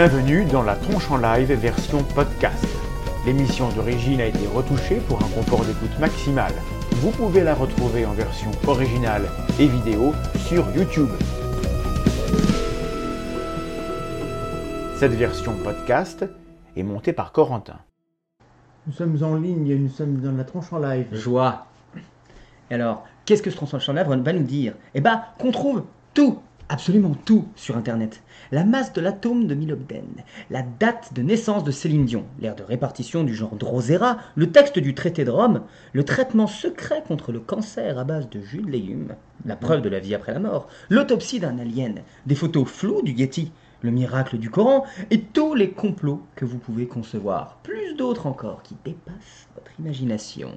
Bienvenue dans la tronche en live version podcast. L'émission d'origine a été retouchée pour un confort d'écoute maximal. Vous pouvez la retrouver en version originale et vidéo sur YouTube. Cette version podcast est montée par Corentin. Nous sommes en ligne, nous sommes dans la tronche en live. Joie. Et alors, qu'est-ce que ce tronche en live va nous dire? Eh ben, qu'on trouve tout, absolument tout sur Internet. La masse de l'atome de Milobden, la date de naissance de Céline Dion, l'ère de répartition du genre Drosera, le texte du traité de Rome, le traitement secret contre le cancer à base de jus de légumes, la preuve de la vie après la mort, l'autopsie d'un alien, des photos floues du Getty, le miracle du Coran et tous les complots que vous pouvez concevoir, plus d'autres encore qui dépassent votre imagination.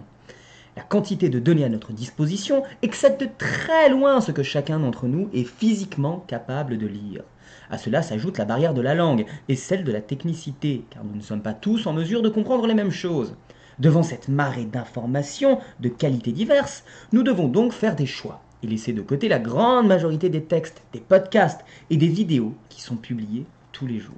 La quantité de données à notre disposition excède de très loin ce que chacun d'entre nous est physiquement capable de lire. À cela s'ajoute la barrière de la langue et celle de la technicité, car nous ne sommes pas tous en mesure de comprendre les mêmes choses. Devant cette marée d'informations de qualités diverses, nous devons donc faire des choix et laisser de côté la grande majorité des textes, des podcasts et des vidéos qui sont publiés tous les jours.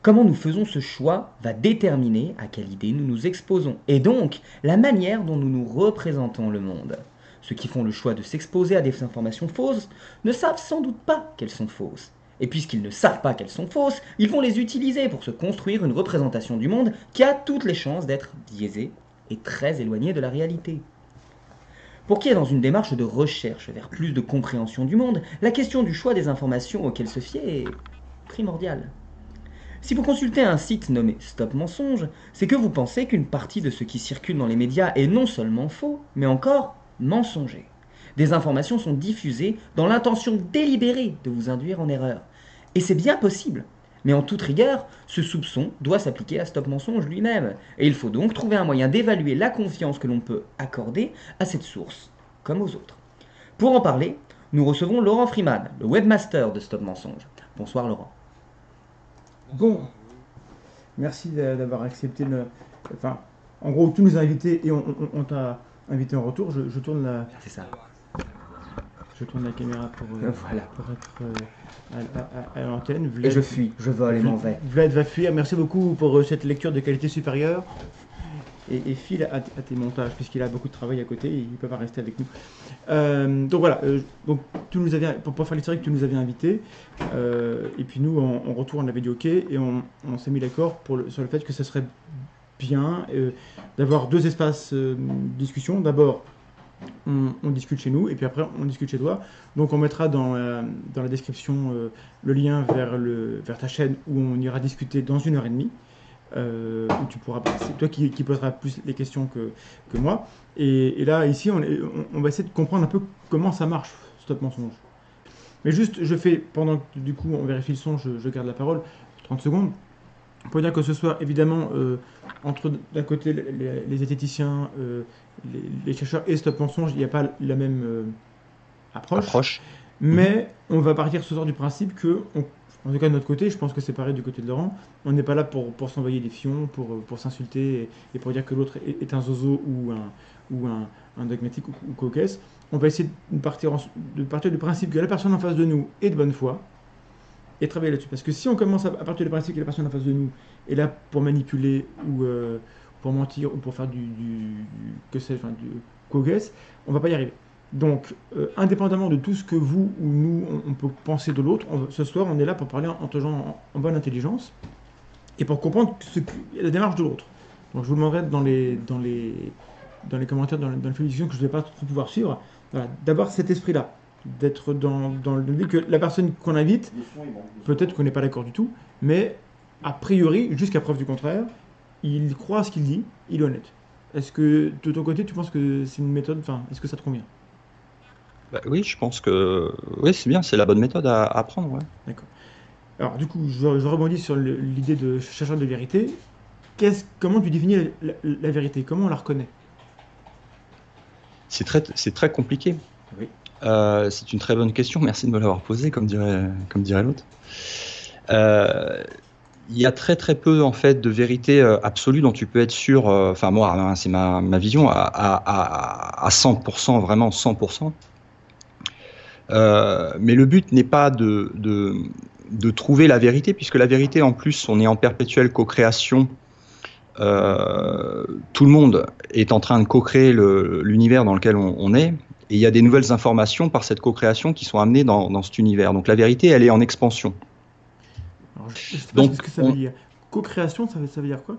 Comment nous faisons ce choix va déterminer à quelle idée nous nous exposons et donc la manière dont nous nous représentons le monde. Ceux qui font le choix de s'exposer à des informations fausses ne savent sans doute pas qu'elles sont fausses. Et puisqu'ils ne savent pas qu'elles sont fausses, ils vont les utiliser pour se construire une représentation du monde qui a toutes les chances d'être biaisée et très éloignée de la réalité. Pour qui est dans une démarche de recherche vers plus de compréhension du monde, la question du choix des informations auxquelles se fier est primordiale. Si vous consultez un site nommé Stop Mensonge, c'est que vous pensez qu'une partie de ce qui circule dans les médias est non seulement faux, mais encore mensonger. Des informations sont diffusées dans l'intention délibérée de vous induire en erreur. Et c'est bien possible. Mais en toute rigueur, ce soupçon doit s'appliquer à Stop Mensonge lui-même. Et il faut donc trouver un moyen d'évaluer la confiance que l'on peut accorder à cette source, comme aux autres. Pour en parler, nous recevons Laurent Freeman, le webmaster de Stop Mensonge. Bonsoir Laurent. Bon, merci d'avoir accepté le. Enfin, en gros, tous nous invités et on, t'a invité en retour. Je, tourne la. C'est ça. Je tourne la caméra pour, euh, voilà. pour être euh, à, l'antenne. Et je fuis, je vole et m'en vais. Vlad va fuir. Merci beaucoup pour euh, cette lecture de qualité supérieure. Et, et file à, tes montages, puisqu'il a beaucoup de travail à côté, il ne peut pas rester avec nous. donc voilà, donc, tu nous avais, pour, pour faire l'historique, tu nous avais invité. et puis nous, en, retour, on avait dit OK, et on, s'est mis d'accord sur le fait que ce serait bien d'avoir deux espaces de discussion. D'abord, on, discute chez nous et puis après on discute chez toi. Donc on mettra dans, dans la description euh, le lien vers, le, vers ta chaîne où on ira discuter dans une heure et demie. Euh, où tu pourras, c'est toi qui, qui poseras plus les questions que, que moi. Et, là, ici, on, on, va essayer de comprendre un peu comment ça marche, Stop Mensonge. Mais juste, je fais, pendant que du coup on vérifie le son, je, garde la parole, 30 secondes, pour dire que ce soir, évidemment, euh, entre d'un côté les, les esthéticiens, les, chercheurs et Stop Mensonge, il n'y a pas la même euh, approche. Mais on va partir ce soir du principe que, en tout cas de notre côté, je pense que c'est pareil du côté de Laurent, on n'est pas là pour, pour s'envoyer des fions, pour, euh, pour s'insulter et, pour dire que l'autre est, un zozo ou un, ou un, un dogmatique ou, coquesse. On va essayer de partir, de partir du principe que la personne en face de nous est de bonne foi et travailler là-dessus. Parce que si on commence à, partir du principe que la personne en face de nous est là pour manipuler ou, euh, pour mentir ou pour faire du, que sais enfin, du coguess, on va pas y arriver. Donc, euh, indépendamment de tout ce que vous ou nous, on, peut penser de l'autre, ce soir, on est là pour parler entre gens en, bonne intelligence et pour comprendre la démarche de l'autre. Donc, je vous demanderai dans les, dans les, dans les commentaires, dans, dans que je ne vais pas trop pouvoir suivre, voilà, d'avoir cet esprit-là, d'être dans, dans le que la personne qu'on invite, peut-être qu'on n'est pas d'accord du tout, mais a priori, jusqu'à preuve du contraire, il croit à ce qu'il dit, il est honnête. Est-ce que de ton côté, tu penses que c'est une méthode, enfin, est-ce que ça te convient? Bah Oui, je pense que oui, c'est bien, c'est la bonne méthode à, apprendre. Ouais. D'accord. Alors, du coup, je, rebondis sur l'idée de chercheur de vérité. comment tu définis la, vérité? Comment on la reconnaît? C'est très, c'est très compliqué. Oui. Euh, c'est une très bonne question. Merci de me l'avoir posée, comme dirait, l'autre. Euh, il y a très très peu en fait de vérité euh, absolue dont tu peux être sûr. Enfin moi, hein, c'est ma, vision à, à, à 100%, vraiment 100%. Euh, mais le but n'est pas de, trouver la vérité, puisque la vérité, en plus, on est en perpétuelle co-création. Tout le monde est en train de co-créer l'univers dans lequel on, est, et il y a des nouvelles informations par cette co-création qui sont amenées dans, dans, cet univers. Donc la vérité, elle est en expansion. Alors, je sais pas Donc, ce que ça on- veut dire. Co-création, ça veut, ça veut dire quoi?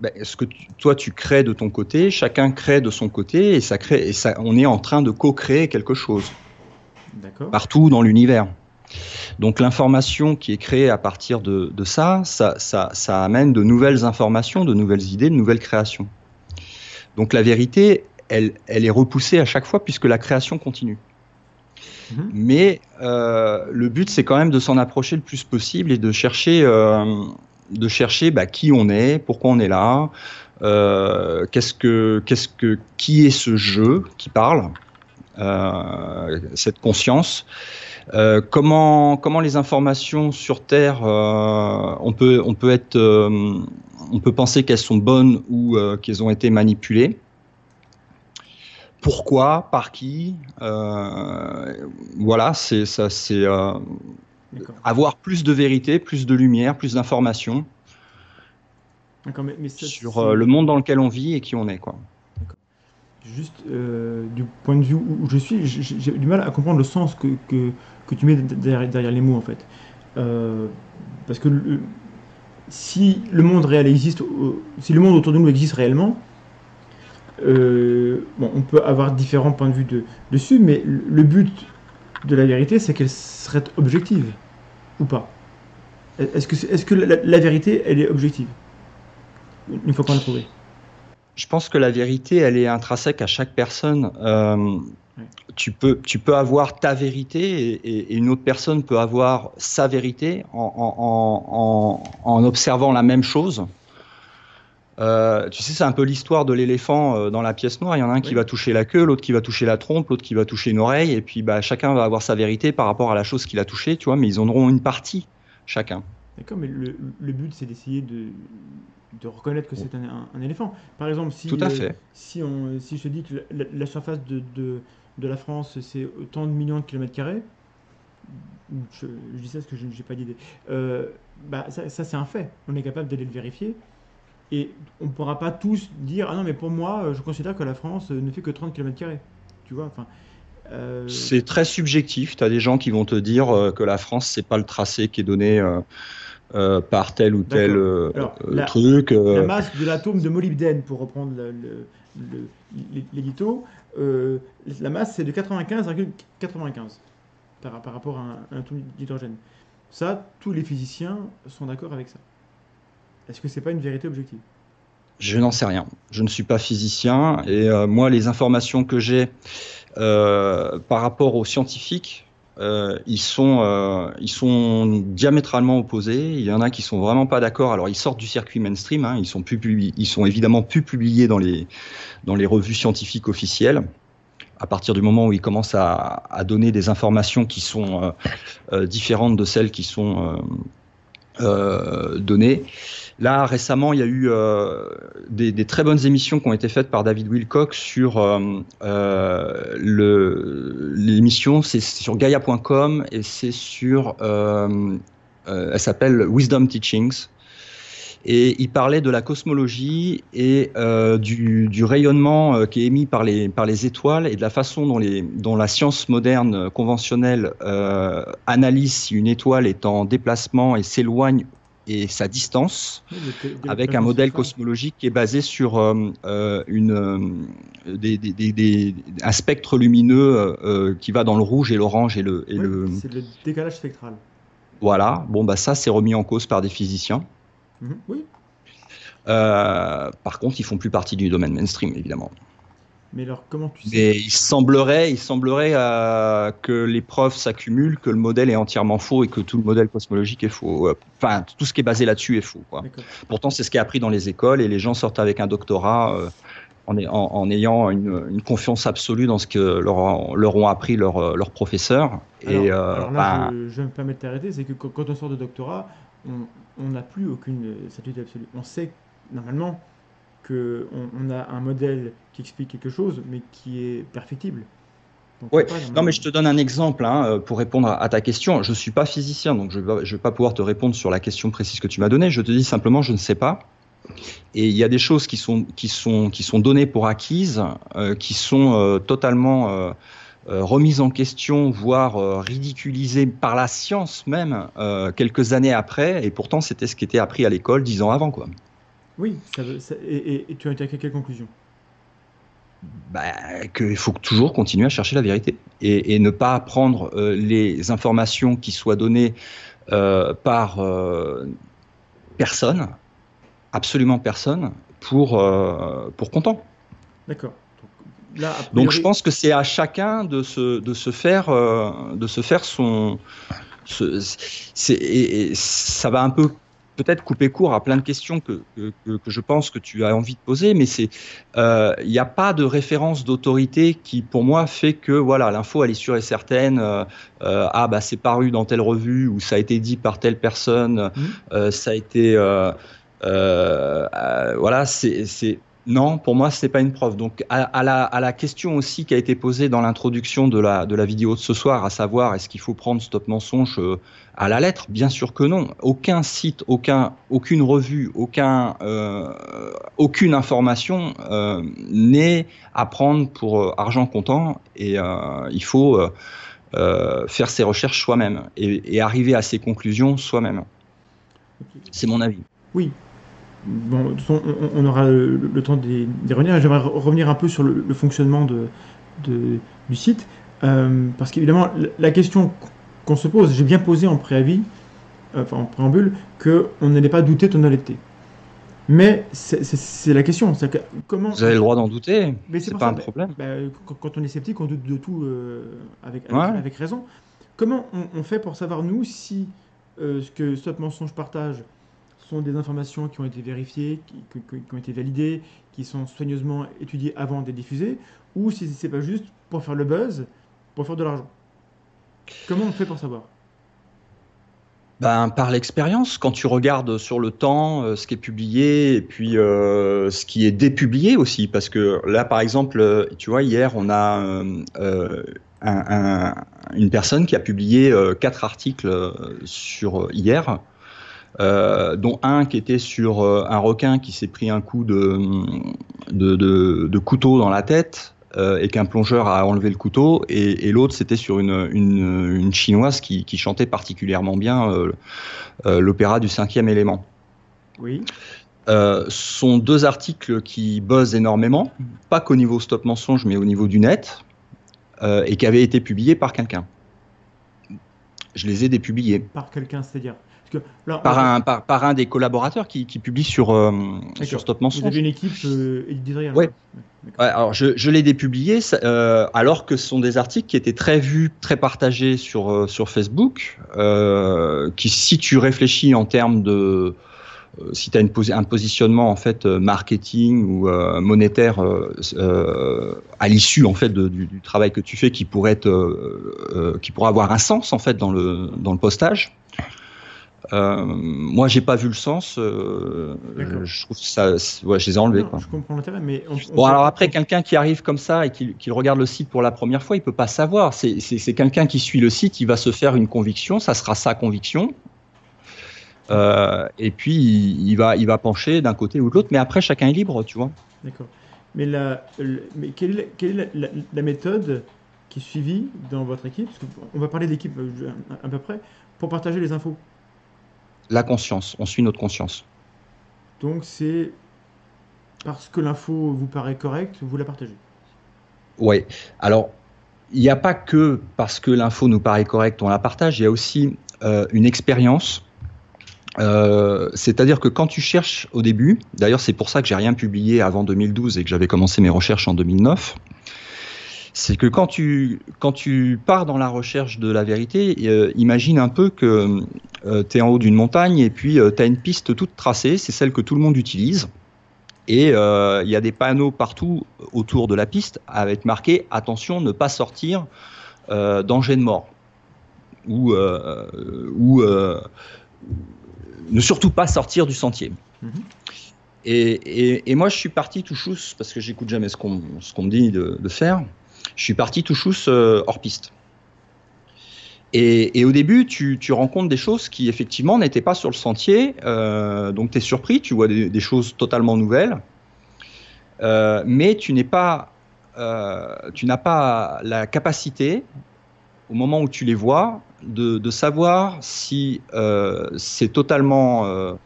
Ben, ce que tu- toi tu crées de ton côté, chacun crée de son côté, et ça crée, et ça, on est en train de co-créer quelque chose. D'accord. partout dans l'univers. Donc l'information qui est créée à partir de, de ça, ça, ça, ça amène de nouvelles informations, de nouvelles idées, de nouvelles créations. Donc la vérité, elle, elle est repoussée à chaque fois puisque la création continue. Mhm. Mais euh, le but, c'est quand même de s'en approcher le plus possible et de chercher, euh, de chercher bah, qui on est, pourquoi on est là, euh, qu'est-ce que, qu'est-ce que, qui est ce jeu qui parle, cette conscience. Comment, comment les informations sur Terre, on peut, on peut être, on peut penser qu'elles sont bonnes ou qu'elles ont été manipulées. Pourquoi, par qui, euh, voilà, c'est ça, c'est euh, avoir plus de vérité, plus de lumière, plus d'informations D'accord, mais, mais ça, sur euh, le monde dans lequel on vit et qui on est, quoi. Juste du point de vue où je suis, j'ai du mal à comprendre le sens que, que, que tu mets derrière, derrière les mots en fait. Parce que le- si le monde réel existe, si le monde autour de nous existe réellement, euh, bon, on peut avoir différents points de vue de- dessus, mais le but de la vérité, c'est qu'elle serait objective ou pas. Est-ce que, c'est- est-ce que la, la vérité, elle est objective? Une fois qu'on l'a trouvée Je pense que la vérité, elle est intrinsèque à chaque personne. Euh, tu, peux, tu peux avoir ta vérité et, une autre personne peut avoir sa vérité en, en- en- en- en observant la même chose. Euh, tu sais, c'est un peu l'histoire de l'éléphant euh, dans la pièce noire. Il y en a un qui Oui. va toucher la queue, l'autre qui va toucher la trompe, l'autre qui va toucher une oreille, et puis bah, chacun va avoir sa vérité par rapport à la chose qu'il a touchée, tu vois, mais ils en auront une partie, chacun. D'accord, mais le, le but, c'est d'essayer de, de reconnaître que c'est un, un- un éléphant. Par exemple, si, Tout à euh, si, on, si je te dis que la, la- la surface de, de, de la France, c'est autant de millions de kilomètres carrés, je, je dis ça parce que je n'ai pas d'idée, euh, bah, ça, ça, c'est un fait. On est capable d'aller le vérifier. Et on ne pourra pas tous dire Ah non, mais pour moi, euh, je considère que la France euh, ne fait que 30 km. Tu vois, enfin. euh, C'est très subjectif. Tu as des gens qui vont te dire euh, que la France, c'est pas le tracé qui est donné euh, par tel ou tel D'accord. Alors, la- truc. La masse de l'atome de molybdène, pour reprendre l'édito, la masse c'est de 95,95 par, par rapport à un, un atome d'hydrogène. Ça, tous les physiciens sont d'accord avec ça. Est-ce que c'est pas une vérité objective? Je n'en sais rien. Je ne suis pas physicien et euh, moi, les informations que j'ai euh, par rapport aux scientifiques, euh, ils sont ils sont diamétralement opposés. Il y en a qui sont vraiment pas d'accord. Alors ils sortent du circuit mainstream. Hein, ils sont plus ils sont évidemment plus publiés dans les dans les revues scientifiques officielles. À partir du moment où ils commencent à, à donner des informations qui sont différentes de celles qui sont euh, données. Là, récemment, il y a eu euh, des, des très bonnes émissions qui ont été faites par David Wilcock sur euh, euh, l'émission, c'est sur Gaia.com et c'est sur, euh, elle s'appelle Wisdom Teachings. Et il parlait de la cosmologie et euh, du, du rayonnement euh, qui est émis par les, par les étoiles et de la façon dont, les, dont la science moderne conventionnelle euh, analyse si une étoile est en déplacement et s'éloigne et sa distance Oui, avec un modèle le- cosmologique qui est basé sur une, des, des- des- un spectre lumineux qui va dans le rouge et l'orange et le, et Oui, le C'est le décalage spectral. voilà. Bon bah ça c'est remis en cause par des physiciens. Mhm, Oui, Euh, par contre, ils font plus partie du domaine mainstream évidemment. mais alors comment tu sais Mais il semblerait, il semblerait euh, que les preuves s'accumulent, que le modèle est entièrement faux et que tout le modèle cosmologique est faux. Euh, Enfin, tout ce qui est basé là-dessus est faux. Quoi. Pourtant, c'est ce qui est appris dans les écoles et les gens sortent avec un doctorat euh, en, est- en- en ayant une, une confiance absolue dans ce que leur, ont- leur ont appris leurs professeurs. Et alors, euh, alors là, ben, je, je vais me permettre de t'arrêter, c'est que quand, quand on sort de doctorat, on on n'a plus aucune certitude absolue. On sait normalement que on, a un modèle qui explique quelque chose, mais qui est perfectible. Donc, pas Non, mais je te donne un exemple hein, euh, pour répondre à ta question. Je suis pas physicien, donc je ne vais, pas pouvoir te répondre sur la question précise que tu m'as donnée. Je te dis simplement, je ne sais pas. Et il y a des choses qui sont, qui sont, qui sont données pour acquises, euh, qui sont euh, totalement euh, euh, remises en question, voire euh, ridiculisées par la science même, euh, quelques années après. Et pourtant, c'était ce qui était appris à l'école dix ans avant. Quoi. Oui, ça veut- ça- et, et- et tu as été à quelle conclusion? Bah, qu'il faut toujours continuer à chercher la vérité et, et ne pas prendre euh, les informations qui soient données euh, par euh, personne, absolument personne, pour, pour content. D'accord. Donc, là, je pense que c'est à chacun de se, de se faire, euh, de se faire son. ce- c'est- et, et ça va un peu peut-être couper court à plein de questions que, que, je pense que tu as envie de poser, mais c'est euh, il n'y a pas de référence d'autorité qui pour moi fait que voilà l'info elle est sûre et certaine. euh, euh, ah bah c'est paru dans telle revue ou ça a été dit par telle personne, euh, ça a été euh, euh, euh, voilà c'est non, pour moi, c'est pas une preuve. Donc, à, la, question aussi qui a été posée dans l'introduction de la, vidéo de ce soir, à savoir est-ce qu'il faut prendre Stop Mensonge euh, à la lettre? Bien sûr que non. Aucun site, aucun, aucune revue, aucun, euh, aucune information euh, n'est à prendre pour argent comptant et il faut faire ses recherches soi-même et, arriver à ses conclusions soi-même. C'est mon avis. Oui. Bon, on, aura le, temps d'y revenir. J'aimerais re- revenir un peu sur le, le fonctionnement de, de- du site. Euh, parce qu'évidemment, la- question qu'on se pose, j'ai bien posé en préavis, euh, enfin en préambule, qu'on n'allait pas douter de ton honnêteté. Mais c'est- la question. que comment, Vous avez le droit d'en douter, Mais c'est pas ça, un problème. bah, quand, on est sceptique, on doute de tout euh, avec, avec, Ouais. avec raison. Comment on, on fait pour savoir, nous, si ce que Stop Mensonge partage sont des informations qui ont été vérifiées, qui, ont été validées, qui sont soigneusement étudiées avant d'être diffusées, ou si c'est pas juste pour faire le buzz, pour faire de l'argent. Comment on fait pour savoir? Ben, par l'expérience, quand tu regardes sur le temps euh, ce qui est publié et puis euh, ce qui est dépublié aussi, parce que là, par exemple, euh, tu vois, hier, on a un- un- une personne qui a publié quatre articles sur hier, euh, dont un qui était sur euh, un requin qui s'est pris un coup de, de, de- de couteau dans la tête euh, et qu'un plongeur a enlevé le couteau, et, et l'autre c'était sur une, une, une chinoise qui, qui chantait particulièrement bien l'opéra du cinquième élément. Oui. Euh, sont deux articles qui buzzent énormément, pas qu'au niveau Stop Mensonge, mais au niveau du net, euh, et qui avaient été publiés par quelqu'un. Je les ai dépubliés. Par quelqu'un, c'est-à-dire? Parce que Par un, par, par un des collaborateurs qui, qui publie sur, euh, D'accord. sur Stop Vous Mensonge. avez une équipe euh, éditoriale Ouais. d'accord. Ouais, alors je, je l'ai dépublié euh, alors que ce sont des articles qui étaient très vus, très partagés sur, euh, sur Facebook, euh, qui si tu réfléchis en termes de... si tu as une un positionnement en fait marketing ou monétaire à l'issue en fait de- du, du travail que tu fais qui pourrait être qui pourrait avoir un sens en fait dans le dans le postage euh, moi j'ai pas vu le sens euh, je trouve ça ouais, je les ai enlevés Non, quoi. je comprends l'intérêt, mais on- on Bon, peut- alors après, quelqu'un qui arrive comme ça et qui, qui regarde le site pour la première fois, il peut pas savoir. C'est quelqu'un qui suit le site, il va se faire une conviction, ça sera sa conviction. Euh, et puis, il, il va, il va pencher d'un côté ou de l'autre, mais après, chacun est libre, tu vois. D'accord. Mais, la, le- mais quelle est, la, quelle est la- la- la méthode qui est suivie dans votre équipe? Parce qu'on va parler d'équipe euh, à, à peu près pour partager les infos. La conscience, on suit notre conscience. Donc c'est parce que l'info vous paraît correcte, vous la partagez. Ouais. Alors, il n'y a pas que parce que l'info nous paraît correcte, on la partage, il y a aussi euh, une expérience. Euh, C'est-à-dire que quand tu cherches au début, d'ailleurs c'est pour ça que j'ai rien publié avant 2012 et que j'avais commencé mes recherches en 2009, c'est que quand tu, quand tu pars dans la recherche de la vérité, euh, imagine un peu que tu es en haut d'une montagne et puis tu as une piste toute tracée, c'est celle que tout le monde utilise. Et euh, il y a des panneaux partout autour de la piste avec marqué attention, ne pas sortir, euh, danger de mort. Ou, euh, ou euh, ne surtout pas sortir du sentier. Mhm. et, et, et moi, je suis parti tout chousse parce que j'écoute jamais ce qu'on me dit de, de faire. Je suis parti tout chousse euh, hors piste. Et, au début, tu, rencontres des choses qui effectivement n'étaient pas sur le sentier. euh, donc tu es surpris, tu vois des, choses totalement nouvelles. Euh, mais tu n'es pas, tu n'as pas la capacité, au moment où tu les vois, de, de savoir si c'est totalement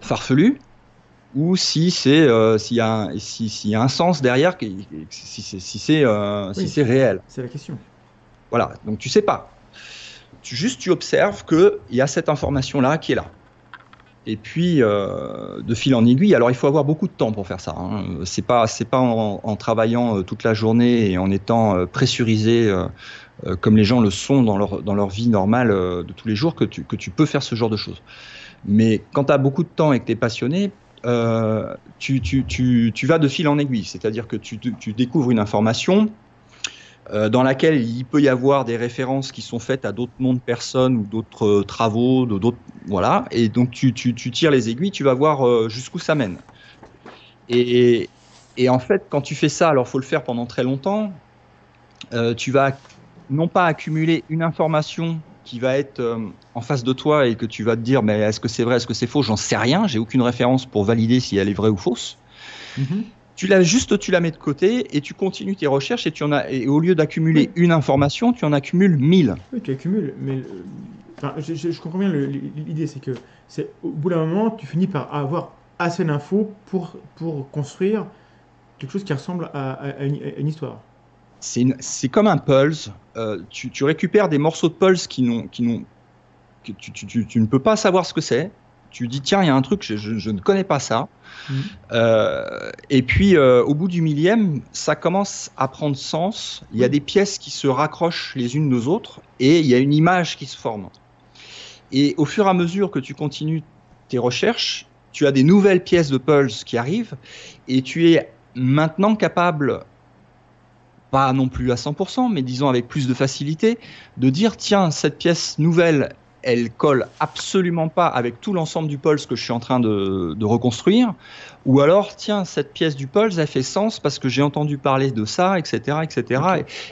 farfelu ou si c'est euh, s'il y, a un- si, y a un sens derrière, si, c'est- si c'est euh, si Oui. c'est réel. C'est la question. Voilà, donc tu sais pas. Tu, juste tu observes qu'il y a cette information-là qui est là. Et puis, euh, de fil en aiguille, alors il faut avoir beaucoup de temps pour faire ça. Hein. C'est pas, c'est pas en, en travaillant toute la journée et en étant pressurisé euh, comme les gens le sont dans leur, dans leur vie normale de tous les jours que tu, que tu peux faire ce genre de choses. Mais quand tu as beaucoup de temps et que tu es passionné, euh, tu, vas de fil en aiguille. C'est-à-dire que tu, découvres une information, euh, dans laquelle il peut y avoir des références qui sont faites à d'autres noms de personnes ou d'autres euh, travaux, voilà, et donc tu, tires les aiguilles, tu vas voir jusqu'où ça mène. Et, en fait, quand tu fais ça, alors faut le faire pendant très longtemps, tu vas non pas accumuler une information qui va être euh, en face de toi et que tu vas te dire mais est-ce que c'est vrai, est-ce que c'est faux, j'en sais rien, j'ai aucune référence pour valider si elle est vraie ou fausse Mhm. tu l'as juste, tu la mets de côté et tu continues tes recherches et tu en as, et au lieu d'accumuler une information, tu en accumules mille. Oui, tu accumules, mais euh, enfin, je, je- je comprends bien l'idée, c'est que c'est au bout d'un moment, tu finis par avoir assez d'infos pour, pour construire quelque chose qui ressemble à, à- à une, à une histoire. C'est comme un pulse. euh, tu, tu récupères des morceaux de pulse qui n'ont, qui n'ont, que tu, tu- tu- tu ne peux pas savoir ce que c'est. Tu dis tiens, il y a un truc, je, je- je ne connais pas ça. Mhm. Euh, et puis euh, au bout du millième, ça commence à prendre sens. Il y a des pièces qui se raccrochent les unes aux autres et il y a une image qui se forme. Et au fur et à mesure que tu continues tes recherches, tu as des nouvelles pièces de pulse qui arrivent et tu es maintenant capable, non plus à 100%, mais disons avec plus de facilité, de dire tiens, cette pièce nouvelle, elle colle absolument pas avec tout l'ensemble du pulse que je suis en train de, de reconstruire, ou alors tiens, cette pièce du pulse, elle fait sens parce que j'ai entendu parler de ça, etc. etc.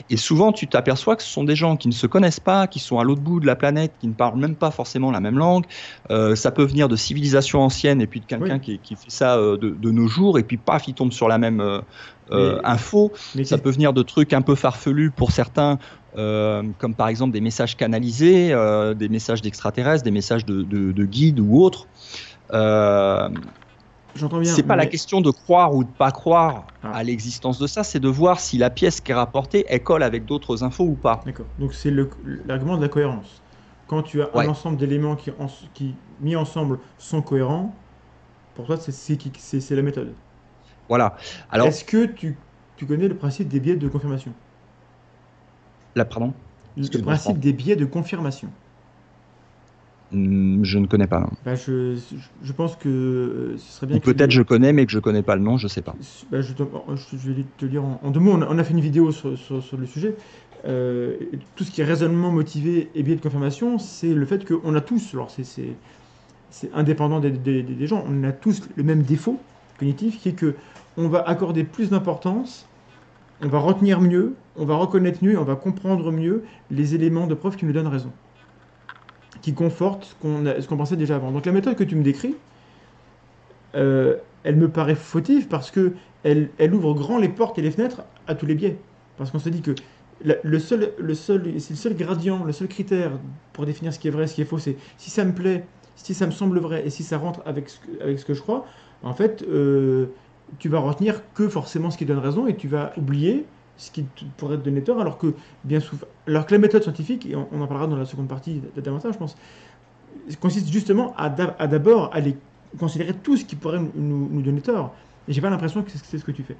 Et, et souvent, tu t'aperçois que ce sont des gens qui ne se connaissent pas, qui sont à l'autre bout de la planète, qui ne parlent même pas forcément la même langue. Euh, ça peut venir de civilisations anciennes et puis de quelqu'un Oui. qui, qui fait ça euh, de, de nos jours, et puis paf, il tombe sur la même euh, Mais- info. Mais Ça peut venir de trucs un peu farfelus pour certains, comme par exemple des messages canalisés, euh, des messages d'extraterrestres, des messages de, de, de guides ou autres. Euh, J'entends bien. c'est pas la question de croire ou de pas croire Ah. à l'existence de ça, c'est de voir si la pièce qui est rapportée elle colle avec d'autres infos ou pas. D'accord. Donc c'est l'argument de la cohérence. Quand tu as Ouais. un ensemble d'éléments qui, en- qui, mis ensemble, sont cohérents, pour toi, c'est- la méthode. Voilà. Alors, Est-ce que tu, tu connais le principe des biais de confirmation? Là, pardon, Le principe des biais de confirmation. Hmm, je ne connais pas. Bah, je, pense que euh, ce serait bien que tu- peut-être je connais, mais que je connais pas le nom, je sais pas. Bah, je, te- je- vais te lire en, en deux mots. On a, on a fait une vidéo sur, sur- sur le sujet. Euh, tout ce qui est raisonnement motivé et biais de confirmation, c'est le fait qu'on a tous, alors c'est- indépendant des- des gens, on a tous le même défaut cognitif qui est que on va accorder plus d'importance, on va retenir mieux, on va reconnaître mieux, on va comprendre mieux les éléments de preuve qui nous donnent raison, qui confortent ce qu'on pensait déjà avant. Donc la méthode que tu me décris, euh, elle me paraît fautive parce que elle, elle ouvre grand les portes et les fenêtres à tous les biais. Parce qu'on se dit que le seul, le seul, c'est le seul gradient, le seul critère pour définir ce qui est vrai, ce qui est faux, c'est si ça me plaît, si ça me semble vrai et si ça rentre avec ce que, avec ce que je crois, en fait, euh, tu vas retenir que forcément ce qui donne raison et tu vas oublier ce qui pourrait te donner tort, alors que bien souvent, alors que la méthode scientifique, et on, en parlera dans la seconde partie d- davantage, je pense, consiste justement à d'a- à d'abord aller considérer tout ce qui pourrait nous, nous- donner tort. Et j'ai pas l'impression que c'est ce que tu fais.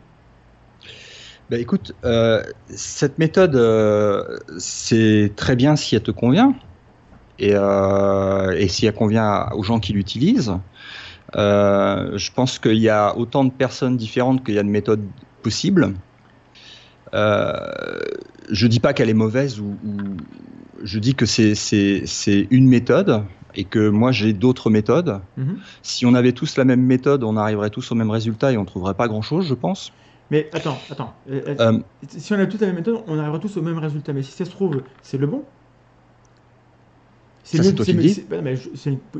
Bah écoute, euh, cette méthode, euh, c'est très bien si elle te convient et, euh, et si elle convient aux gens qui l'utilisent. Euh, je pense qu'il y a autant de personnes différentes qu'il y a de méthodes possibles. Euh, je dis pas qu'elle est mauvaise ou, ou je dis que c'est une méthode et que moi j'ai d'autres méthodes. Mhm. Si on avait tous la même méthode, on arriverait tous au même résultat et on trouverait pas grand chose, je pense. Mais attends, attends. Euh, si on a toute la même méthode, on arrivera tous au même résultat. Mais si ça se trouve, c'est le bon. Ça, mieux- c'est toi qui le mieux- dis. c'est- bah, mais je- c'est une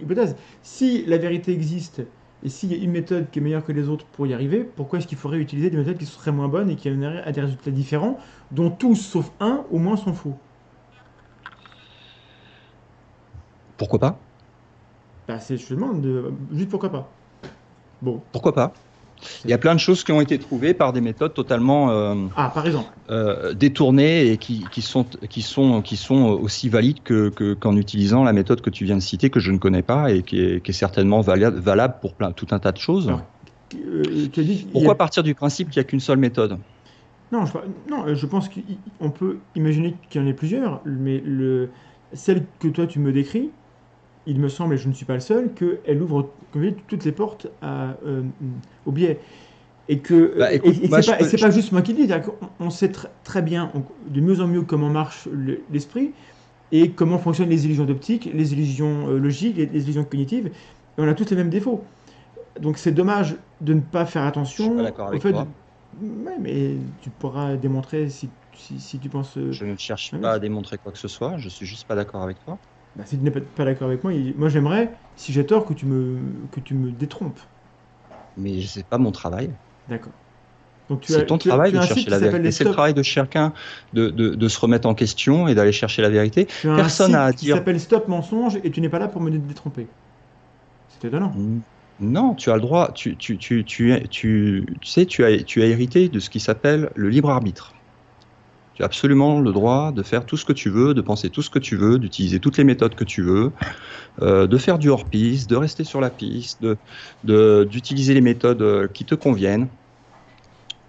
hypothèse. Si la vérité existe et s'il y a une méthode qui est meilleure que les autres pour y arriver, pourquoi est-ce qu'il faudrait utiliser des méthodes qui seraient moins bonnes et qui amèneraient à des résultats différents, dont tous sauf un au moins sont faux? Pourquoi pas? Bah, c'est, Je te demande, de- juste pourquoi pas. Bon. Pourquoi pas? Il y a plein de choses qui ont été trouvées par des méthodes totalement euh, Ah, par exemple. euh, détournées et qui, qui sont, qui, sont, qui sont aussi valides que, que- qu'en utilisant la méthode que tu viens de citer, que je ne connais pas et qui est, qui est certainement valable, pour plein, tout un tas de choses. Alors, Euh, dit a- Pourquoi partir du principe qu'il n'y a qu'une seule méthode? Non, je, non, je pense qu'on peut imaginer qu'il y en ait plusieurs, mais le, celle que toi tu me décris, il me semble, et je ne suis pas le seul, qu'elle ouvre toutes les portes à, euh, au biais. Et que Bah, écoute, et, moi, c'est pas, peux- et c'est je- pas juste moi qui le dis, on sait tr- très bien, on- de mieux en mieux comment marche le- l'esprit et comment fonctionnent les illusions d'optique, les illusions euh, logiques, les, les illusions cognitives, et on a tous les mêmes défauts. Donc c'est dommage de ne pas faire attention Je suis pas avec fait toi. de- Ouais, mais tu pourras démontrer si, si, si tu penses. euh, Je ne cherche pas à démontrer quoi que ce soit, je suis juste pas d'accord avec toi. Bah, si tu n'es pas, d'accord avec moi, il- moi j'aimerais, si j'ai tort, que tu me, que tu me détrompes. Mais c'est pas mon travail. D'accord. C'est ton tu travail as de chercher la vérité. C'est le travail de chacun de, de, de se remettre en question et d'aller chercher la vérité. personne n'a à dire- s'appelle Stop Mensonge et tu n'es pas là pour me dé- détromper. C'est étonnant. Non, tu as le droit, tu, tu, tu, tu, tu, tu sais, tu as, tu as hérité de ce qui s'appelle le libre arbitre. Tu as absolument le droit de faire tout ce que tu veux, de penser tout ce que tu veux, d'utiliser toutes les méthodes que tu veux, euh, de faire du hors-piste, de rester sur la piste, de, de- d'utiliser les méthodes euh, qui te conviennent.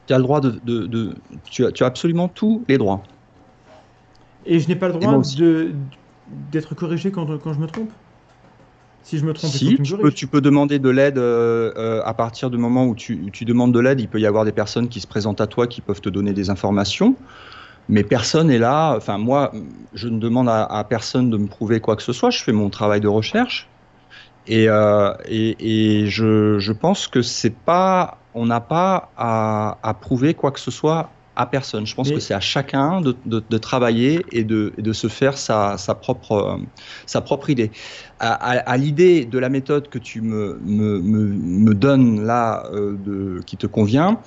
Tu as le droit de, de, de- tu, as, tu as absolument tous les droits. Et je n'ai pas le droit de, d'être corrigé quand, quand je me trompe? Si je me trompe, Si, tu peux, tu peux demander de l'aide euh, euh, à partir du moment où tu, tu demandes de l'aide. Il peut y avoir des personnes qui se présentent à toi qui peuvent te donner des informations, mais personne n'est là. Enfin, moi, je ne demande à, à personne de me prouver quoi que ce soit. Je fais mon travail de recherche et, euh, et, et je, je pense que c'est pas, on n'a pas à, à prouver quoi que ce soit à personne. Je pense Mais- que c'est à chacun de, de, de travailler et de, et de se faire sa, sa propre, euh, sa propre idée à, l'idée de la méthode que tu me, me, me, me donnes là, euh, de, qui te convient,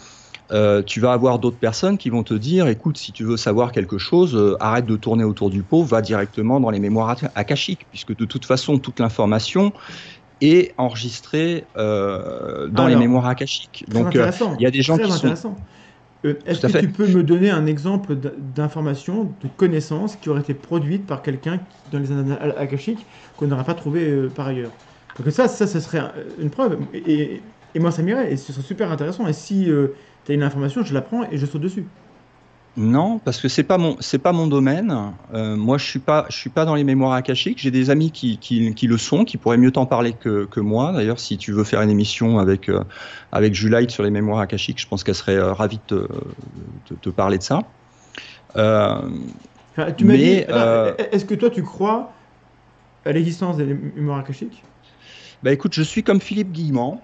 euh, tu vas avoir d'autres personnes qui vont te dire, écoute, si tu veux savoir quelque chose, euh, arrête de tourner autour du pot, va directement dans les mémoires ak- akashiques, puisque de toute façon, toute l'information est enregistrée euh, dans les mémoires akashiques. Donc, intéressant. il y a des gens qui sont... Est-ce que fait. tu peux me donner un exemple d'information, de connaissance qui aurait été produite par quelqu'un dans les annales akashiques qu'on n'aurait pas trouvé par ailleurs? Donc ça, ça, ce serait un- une preuve. Et, et- et moi, ça m'irait. Et ce serait super intéressant. Et si tu as une information, je la prends et je saute dessus. Non, parce que c'est pas mon c'est pas mon domaine. Euh, moi, je suis pas je suis pas dans les mémoires akashiques. J'ai des amis qui, qui, qui le sont, qui pourraient mieux t'en parler que, que moi. D'ailleurs, si tu veux faire une émission avec euh, avec Juliette sur les mémoires akashiques, je pense qu'elle serait euh, ravie de te, de parler de ça. Euh, Enfin, tu m'as Mais, dit, est-ce que toi, tu crois à l'existence des mémoires akashiques? Bah écoute, je suis comme Philippe Guillemant,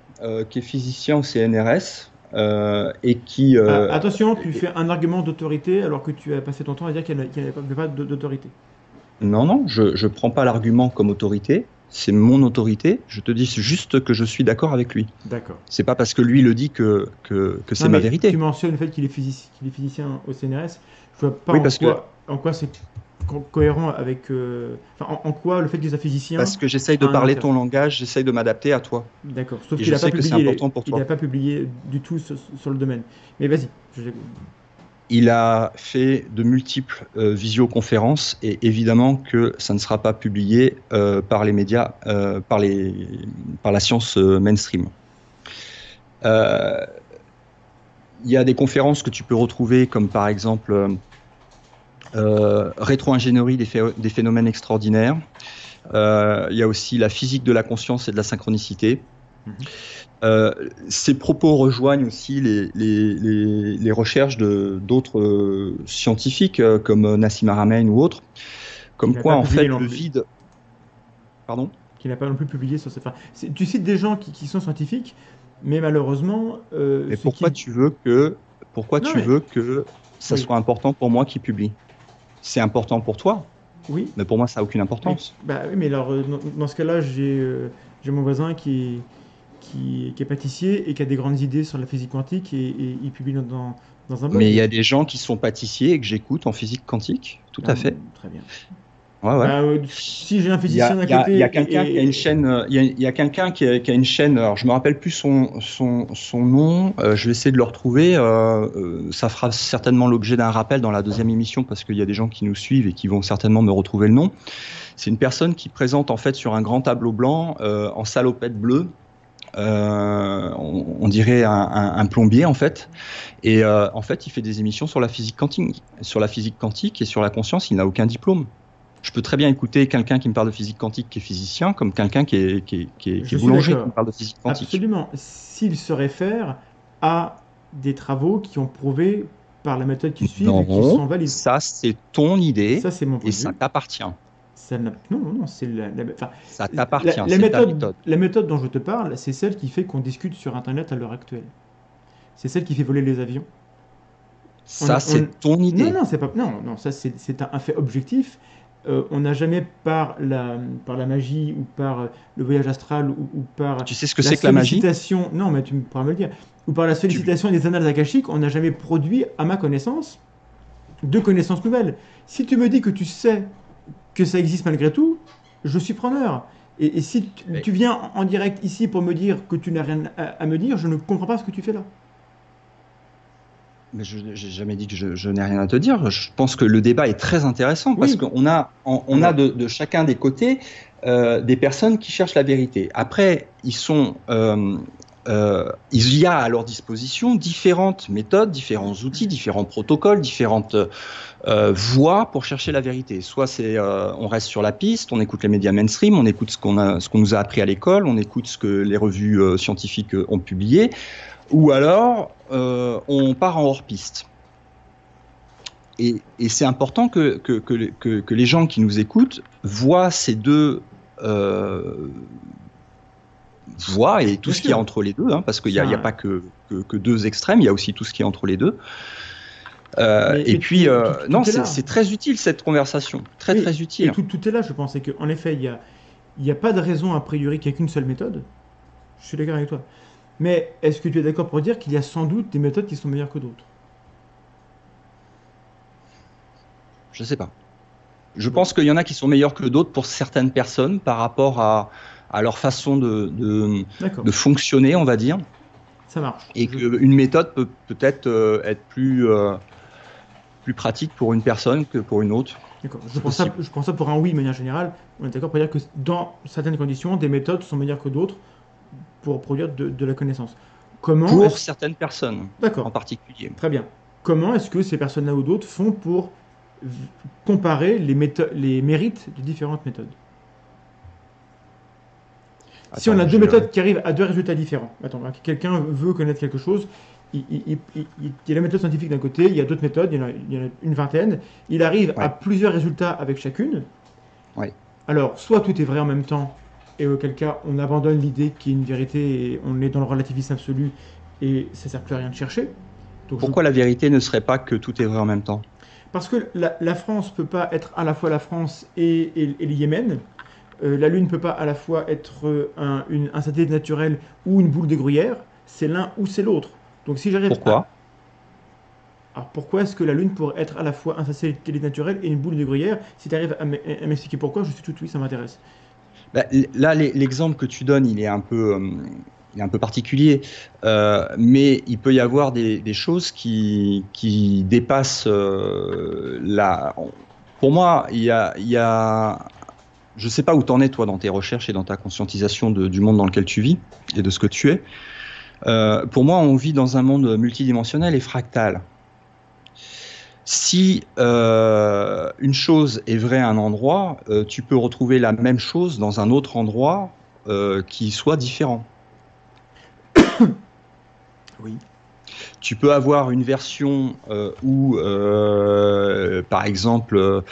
qui est physicien au CNRS et qui euh, Ah, Attention, tu fais un argument d'autorité alors que tu as passé ton temps à dire qu'il n'y avait pas, pas d'autorité. Non, non, je je prends pas l'argument comme autorité. C'est mon autorité. Je te dis juste que je suis d'accord avec lui. D'accord. C'est pas parce que lui le dit que, que, que c'est ma vérité. Tu mentionnes le fait qu'il est, physici- est physicien au CNRS. Je vois pas Oui, en, parce quoi, en quoi c'est co- cohérent avec. euh, Enfin, en, en quoi le fait qu'il soit physicien. Parce que j'essaye de parler ton langage, j'essaye de m'adapter à toi. D'accord. Sauf qu'il je n'a pas sais que c'est publié. important pour il pas publié du tout sur, sur le domaine. Mais vas-y. je. Il a fait de multiples euh, visioconférences et évidemment que ça ne sera pas publié euh, par les médias, euh, par, les, par la science mainstream. Il y a des conférences que tu peux retrouver comme par exemple rétro-ingénierie des, phé- des phénomènes extraordinaires. Euh, il y a aussi la physique de la conscience et de la synchronicité. Mhm. Euh, ces propos rejoignent aussi les, les, les, les recherches d'autres euh, scientifiques euh, comme Nassim Haramein ou autres, comme quoi en fait le vide. Pardon? Qui n'a pas non plus publié sur cette. enfin, tu cites des gens qui, qui sont scientifiques, mais malheureusement. euh, Mais pourquoi qui- tu veux que Pourquoi Non, tu mais- veux que ça Oui. soit important pour moi qui publie C'est important pour toi, Oui. mais pour moi, ça n'a aucune importance. Bah oui, mais alors, euh, dans, ce cas-là, j'ai euh, j'ai mon voisin qui est, qui, qui est pâtissier et qui a des grandes idées sur la physique quantique et, et il publie dans, dans, dans un blog. Mais il y a des gens qui sont pâtissiers et que j'écoute en physique quantique, tout Ah, à fait. Très bien. Ouais, ouais. Bah, euh, si j'ai un physicien d'un il y a- côté. il y a quelqu'un et- qui a une chaîne. euh, Il y a, quelqu'un qui a, qui a une chaîne. Alors, je me rappelle plus son son, son nom. euh, je vais essayer de le retrouver. euh, euh, ça fera certainement l'objet d'un rappel dans la deuxième émission parce qu'il y a des gens qui nous suivent et qui vont certainement me retrouver le nom. C'est une personne qui présente en fait sur un grand tableau blanc euh, en salopette bleue. euh, on, on dirait un, un- un plombier en fait, et euh, en fait il fait des émissions sur la physique quantique, sur la physique quantique et sur la conscience. Il n'a aucun diplôme je peux très bien écouter quelqu'un qui me parle de physique quantique qui est physicien, comme quelqu'un qui est, qui est, qui est, qui est boulanger qui me parle de physique quantique. Absolument. S'il se réfère à des travaux qui ont prouvé par la méthode qu'ils suivent et qui sont valides. ça c'est ton idée Ça, c'est mon point et de ça t'appartient. Ça non, non, non, c'est la, la- enfin, Ça t'appartient, la, la c'est ta méthode, méthode. la méthode dont je te parle, c'est celle qui fait qu'on discute sur Internet à l'heure actuelle. C'est celle qui fait voler les avions. on Ça c'est ton idée. Non, non, c'est pas. Non, non, ça c'est c'est un, un fait objectif. Euh, on n'a jamais par la par la magie ou par euh, le voyage astral ou, ou par Tu sais ce que c'est que la magie? Non, mais tu pourras me le dire. Ou par la sollicitation des annales akashiques, on n'a jamais produit, à ma connaissance, de connaissances nouvelles. Si tu me dis que tu sais que ça existe malgré tout, je suis preneur. Et, et si tu, Mais- tu viens en en direct ici pour me dire que tu n'as rien à, à me dire, je ne comprends pas ce que tu fais là. Mais je n'ai jamais dit que je, je n'ai rien à te dire. Je pense que le débat est très intéressant parce Oui. qu'on a, on, on a de, de chacun des côtés euh, des personnes qui cherchent la vérité. Après, ils sont, euh, euh, il y a à leur disposition différentes méthodes, différents outils, différents protocoles, différentes voies pour chercher la vérité. Soit c'est, on reste sur la piste, on écoute les médias mainstream, on écoute ce qu'on a, ce qu'on nous a appris à l'école, on écoute ce que les revues scientifiques ont publié, ou alors euh, on part en hors piste. Et, et c'est important que, que, que, les- que- que les gens qui nous écoutent voient ces deux euh, voies et tout Bien ce qu'il y a entre les deux, hein, parce qu'il n'y a, a pas que, deux extrêmes, il y a aussi tout ce qui est entre les deux. Euh, et puis, tout- euh, tout- tout non, est c'est très utile cette conversation, très Oui, très utile. tout, tout est là, je pense. Et qu'en effet, il n'y a, y a pas de raison a priori qu'il n'y ait qu'une seule méthode. Je suis d'accord avec toi. Mais est-ce que tu es d'accord pour dire qu'il y a sans doute des méthodes qui sont meilleures que d'autres? Je sais pas. Je pense qu'il y en a qui sont meilleurs que d'autres pour certaines personnes par rapport à, à leur façon de, de, D'accord, de fonctionner, on va dire. ça marche. et Je- qu'une méthode peut peut-être euh, être plus, euh, plus pratique pour une personne que pour une autre. D'accord. Je pense, ça, je pense ça pour un oui de manière générale. On est d'accord pour dire que dans certaines conditions, des méthodes sont meilleures que d'autres pour produire de, de la connaissance. Comment Pour certaines personnes en particulier. très bien. Comment est-ce que ces personnes-là ou d'autres font pour comparer les, mérites de différentes méthodes? Si on a deux méthodes qui arrivent à deux résultats différents, attends, hein, quelqu'un veut connaître quelque chose, il, il- il- il- il y a la méthode scientifique d'un côté, il y a d'autres méthodes, il y, en a, il y en a une vingtaine, il arrive à plusieurs résultats avec chacune. Ouais. Alors, soit tout est vrai en même temps, et auquel cas on abandonne l'idée qu'il y a une vérité et on est dans le relativisme absolu et ça sert plus à rien de chercher. Donc, je- Pourquoi la vérité ne serait pas que tout est vrai en même temps? Parce que la, la France peut pas être à la fois la France et, et- et le Yémen. Euh, la Lune peut pas à la fois être un, une- un satellite naturel ou une boule de gruyère. C'est l'un ou c'est l'autre. Donc si j'arrive Pourquoi? À- Alors pourquoi est-ce que la Lune pourrait être à la fois un satellite naturel et une boule de gruyère? Si tu arrives à m'expliquer pourquoi, je suis tout oui, ça m'intéresse. Bah, Là, l'e- l'exemple que tu donnes, il est un peu, euh, il est un peu particulier, euh, mais il peut y avoir des, choses qui, dépassent euh, la. Pour moi, il y a, je sais pas où t'en es toi dans tes recherches et dans ta conscientisation du monde dans lequel tu vis et de ce que tu es. Pour moi, on vit dans un monde multidimensionnel et fractal. Si euh, une chose est vraie à un endroit, euh, tu peux retrouver la même chose dans un autre endroit euh, qui soit différent. Oui. Tu peux avoir une version où, par exemple,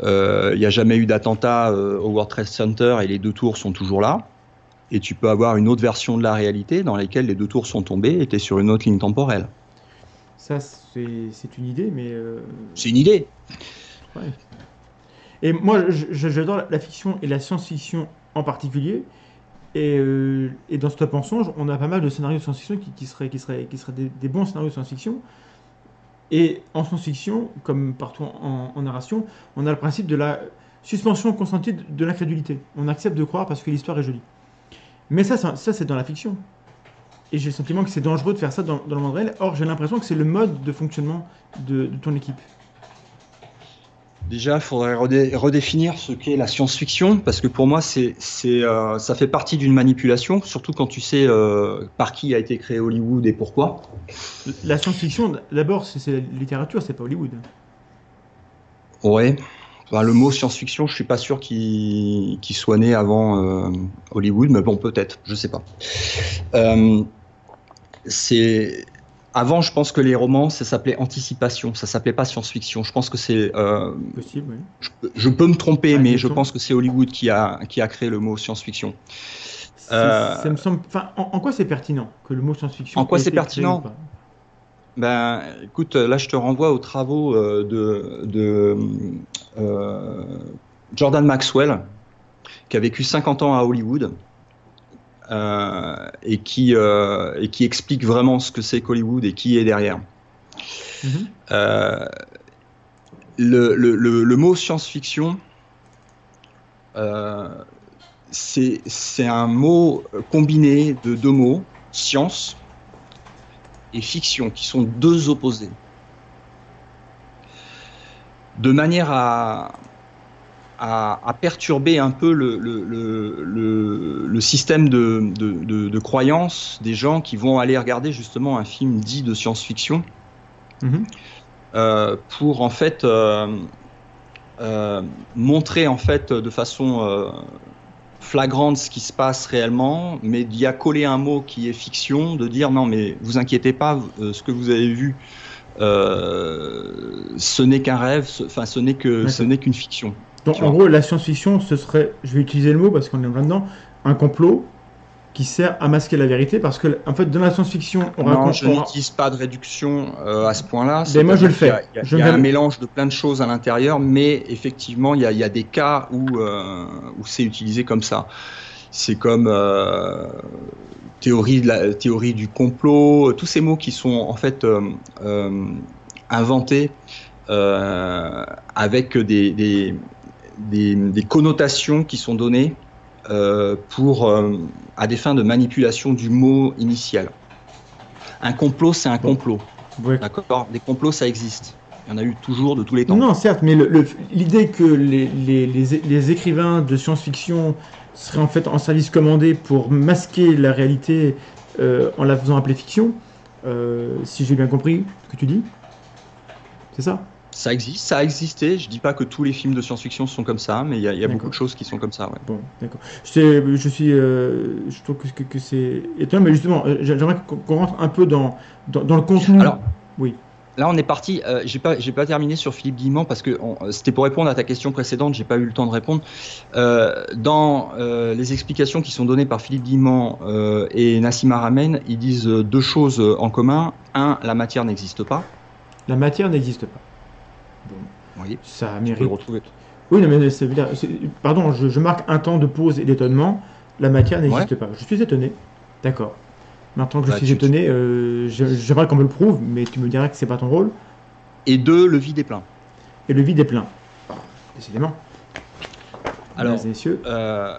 il n'y a jamais eu d'attentat au World Trade Center et les deux tours sont toujours là. Et tu peux avoir une autre version de la réalité dans laquelle les deux tours sont tombées et tu es sur une autre ligne temporelle. Ça, c'est une idée, mais. euh, C'est une idée. ouais. Et moi, j'adore la- la fiction et la science-fiction en particulier. Et, euh, et dans Stop Mensonge, on a pas mal de scénarios de science-fiction qui, qui seraient, qui seraient, qui seraient des, des bons scénarios de science-fiction. Et en science-fiction, comme partout en, en narration, on a le principe de la suspension consentie de, de l'incrédulité. On accepte de croire parce que l'histoire est jolie. Mais ça, ça, ça, c'est dans la fiction. Et j'ai le sentiment que c'est dangereux de faire ça dans, dans le monde réel. Or, j'ai l'impression que c'est le mode de fonctionnement de, de ton équipe. Déjà, il faudrait redé- redéfinir ce qu'est la science-fiction, parce que pour moi, c'est, euh, ça fait partie d'une manipulation, surtout quand tu sais euh, par qui a été créé Hollywood et pourquoi. La science-fiction, d'abord, c'est la littérature, c'est pas Hollywood. Ouais. Enfin, le mot science-fiction, je suis pas sûr qu'il, soit né avant euh, Hollywood, mais bon, peut-être, je sais pas. C'est avant, je pense que les romans, ça s'appelait anticipation, ça s'appelait pas science-fiction. Je pense que c'est euh, Possible, oui. je, peux- je peux me tromper, Ah, mais je pense que c'est Hollywood qui a, qui a créé le mot science-fiction. C'est- Euh, Ça me semble. Enfin, en, en quoi c'est pertinent que le mot science-fiction En quoi c'est pertinent Ben, écoute, là, je te renvoie aux travaux euh, de, de Jordan Maxwell, qui a vécu 50 ans à Hollywood. Euh, et, qui, euh, et qui explique vraiment ce que c'est qu'Hollywood et qui est derrière. Mhm. Euh, le, le- le- le mot science-fiction, c'est un mot combiné de deux mots, science et fiction, qui sont deux opposés. De manière à, à, à perturber un peu le, le, le, le- le système de, de, de, de croyance des gens qui vont aller regarder justement un film dit de science-fiction Mhm. euh, pour en fait euh, euh, montrer en fait de façon flagrante ce qui se passe réellement, mais d'y a collé un mot qui est fiction, de dire non mais vous inquiétez pas, ce que vous avez vu, ce n'est qu'un rêve, ce- enfin ce n'est que ce n'est qu'une fiction. Donc, en gros, la science-fiction, ce serait, je vais utiliser le mot parce qu'on est là-dedans, un complot qui sert à masquer la vérité parce que, en fait, dans la science-fiction, on Non, raconte. je n'utilise pas de réduction euh, à ce point-là. Mais moi, je le fais. Il y a, Je il y a vais- un mélange de plein de choses à l'intérieur, mais effectivement, il y a, il y a des cas où, euh, où c'est utilisé comme ça. C'est comme euh, théorie, de la, théorie du complot, tous ces mots qui sont en fait inventés avec des, des, des, des connotations qui sont données euh, pour, euh, à des fins de manipulation du mot initial. Un complot, c'est un complot. Ouais. D'accord? Des complots, ça existe. Il y en a eu toujours de tous les temps. Non, certes, mais le- le- l'idée que les, les, les, les écrivains de science-fiction seraient en fait en service commandé pour masquer la réalité euh, en la faisant appeler fiction, si j'ai bien compris ce que tu dis, c'est ça? Ça existe, ça a existé. Je dis pas que tous les films de science-fiction sont comme ça, mais il y a, y beaucoup de choses qui sont comme ça. Ouais. Bon, d'accord. Je, je suis, euh, je trouve que, que, que c'est étonnant, mais justement, euh, j'aimerais qu'on rentre un peu dans, dans, dans le contenu. Alors, oui. Là, on est parti. Euh, j'ai pas, j'ai pas terminé sur Philippe Guillemont parce que euh, c'était pour répondre à ta question précédente. J'ai pas eu le temps de répondre. Euh, dans euh, les explications qui sont données par Philippe Guillemont euh, et Nassim Haramein, ils disent deux choses en commun. Un, la matière n'existe pas. La matière n'existe pas. Bon, voyez, ça tu peux mérite. le retrouver. Oui, non, mais ça veut dire- c'est- Pardon, je, je marque un temps de pause et d'étonnement. La matière n'existe pas. Je suis étonné. D'accord. Maintenant que je Bah, suis tu- étonné, euh, j'aimerais qu'on me le prouve, mais tu me diras que c'est pas ton rôle. Et deux, le vide est plein. Et le vide est plein. Ah, décidément. Alors, messieurs, Euh,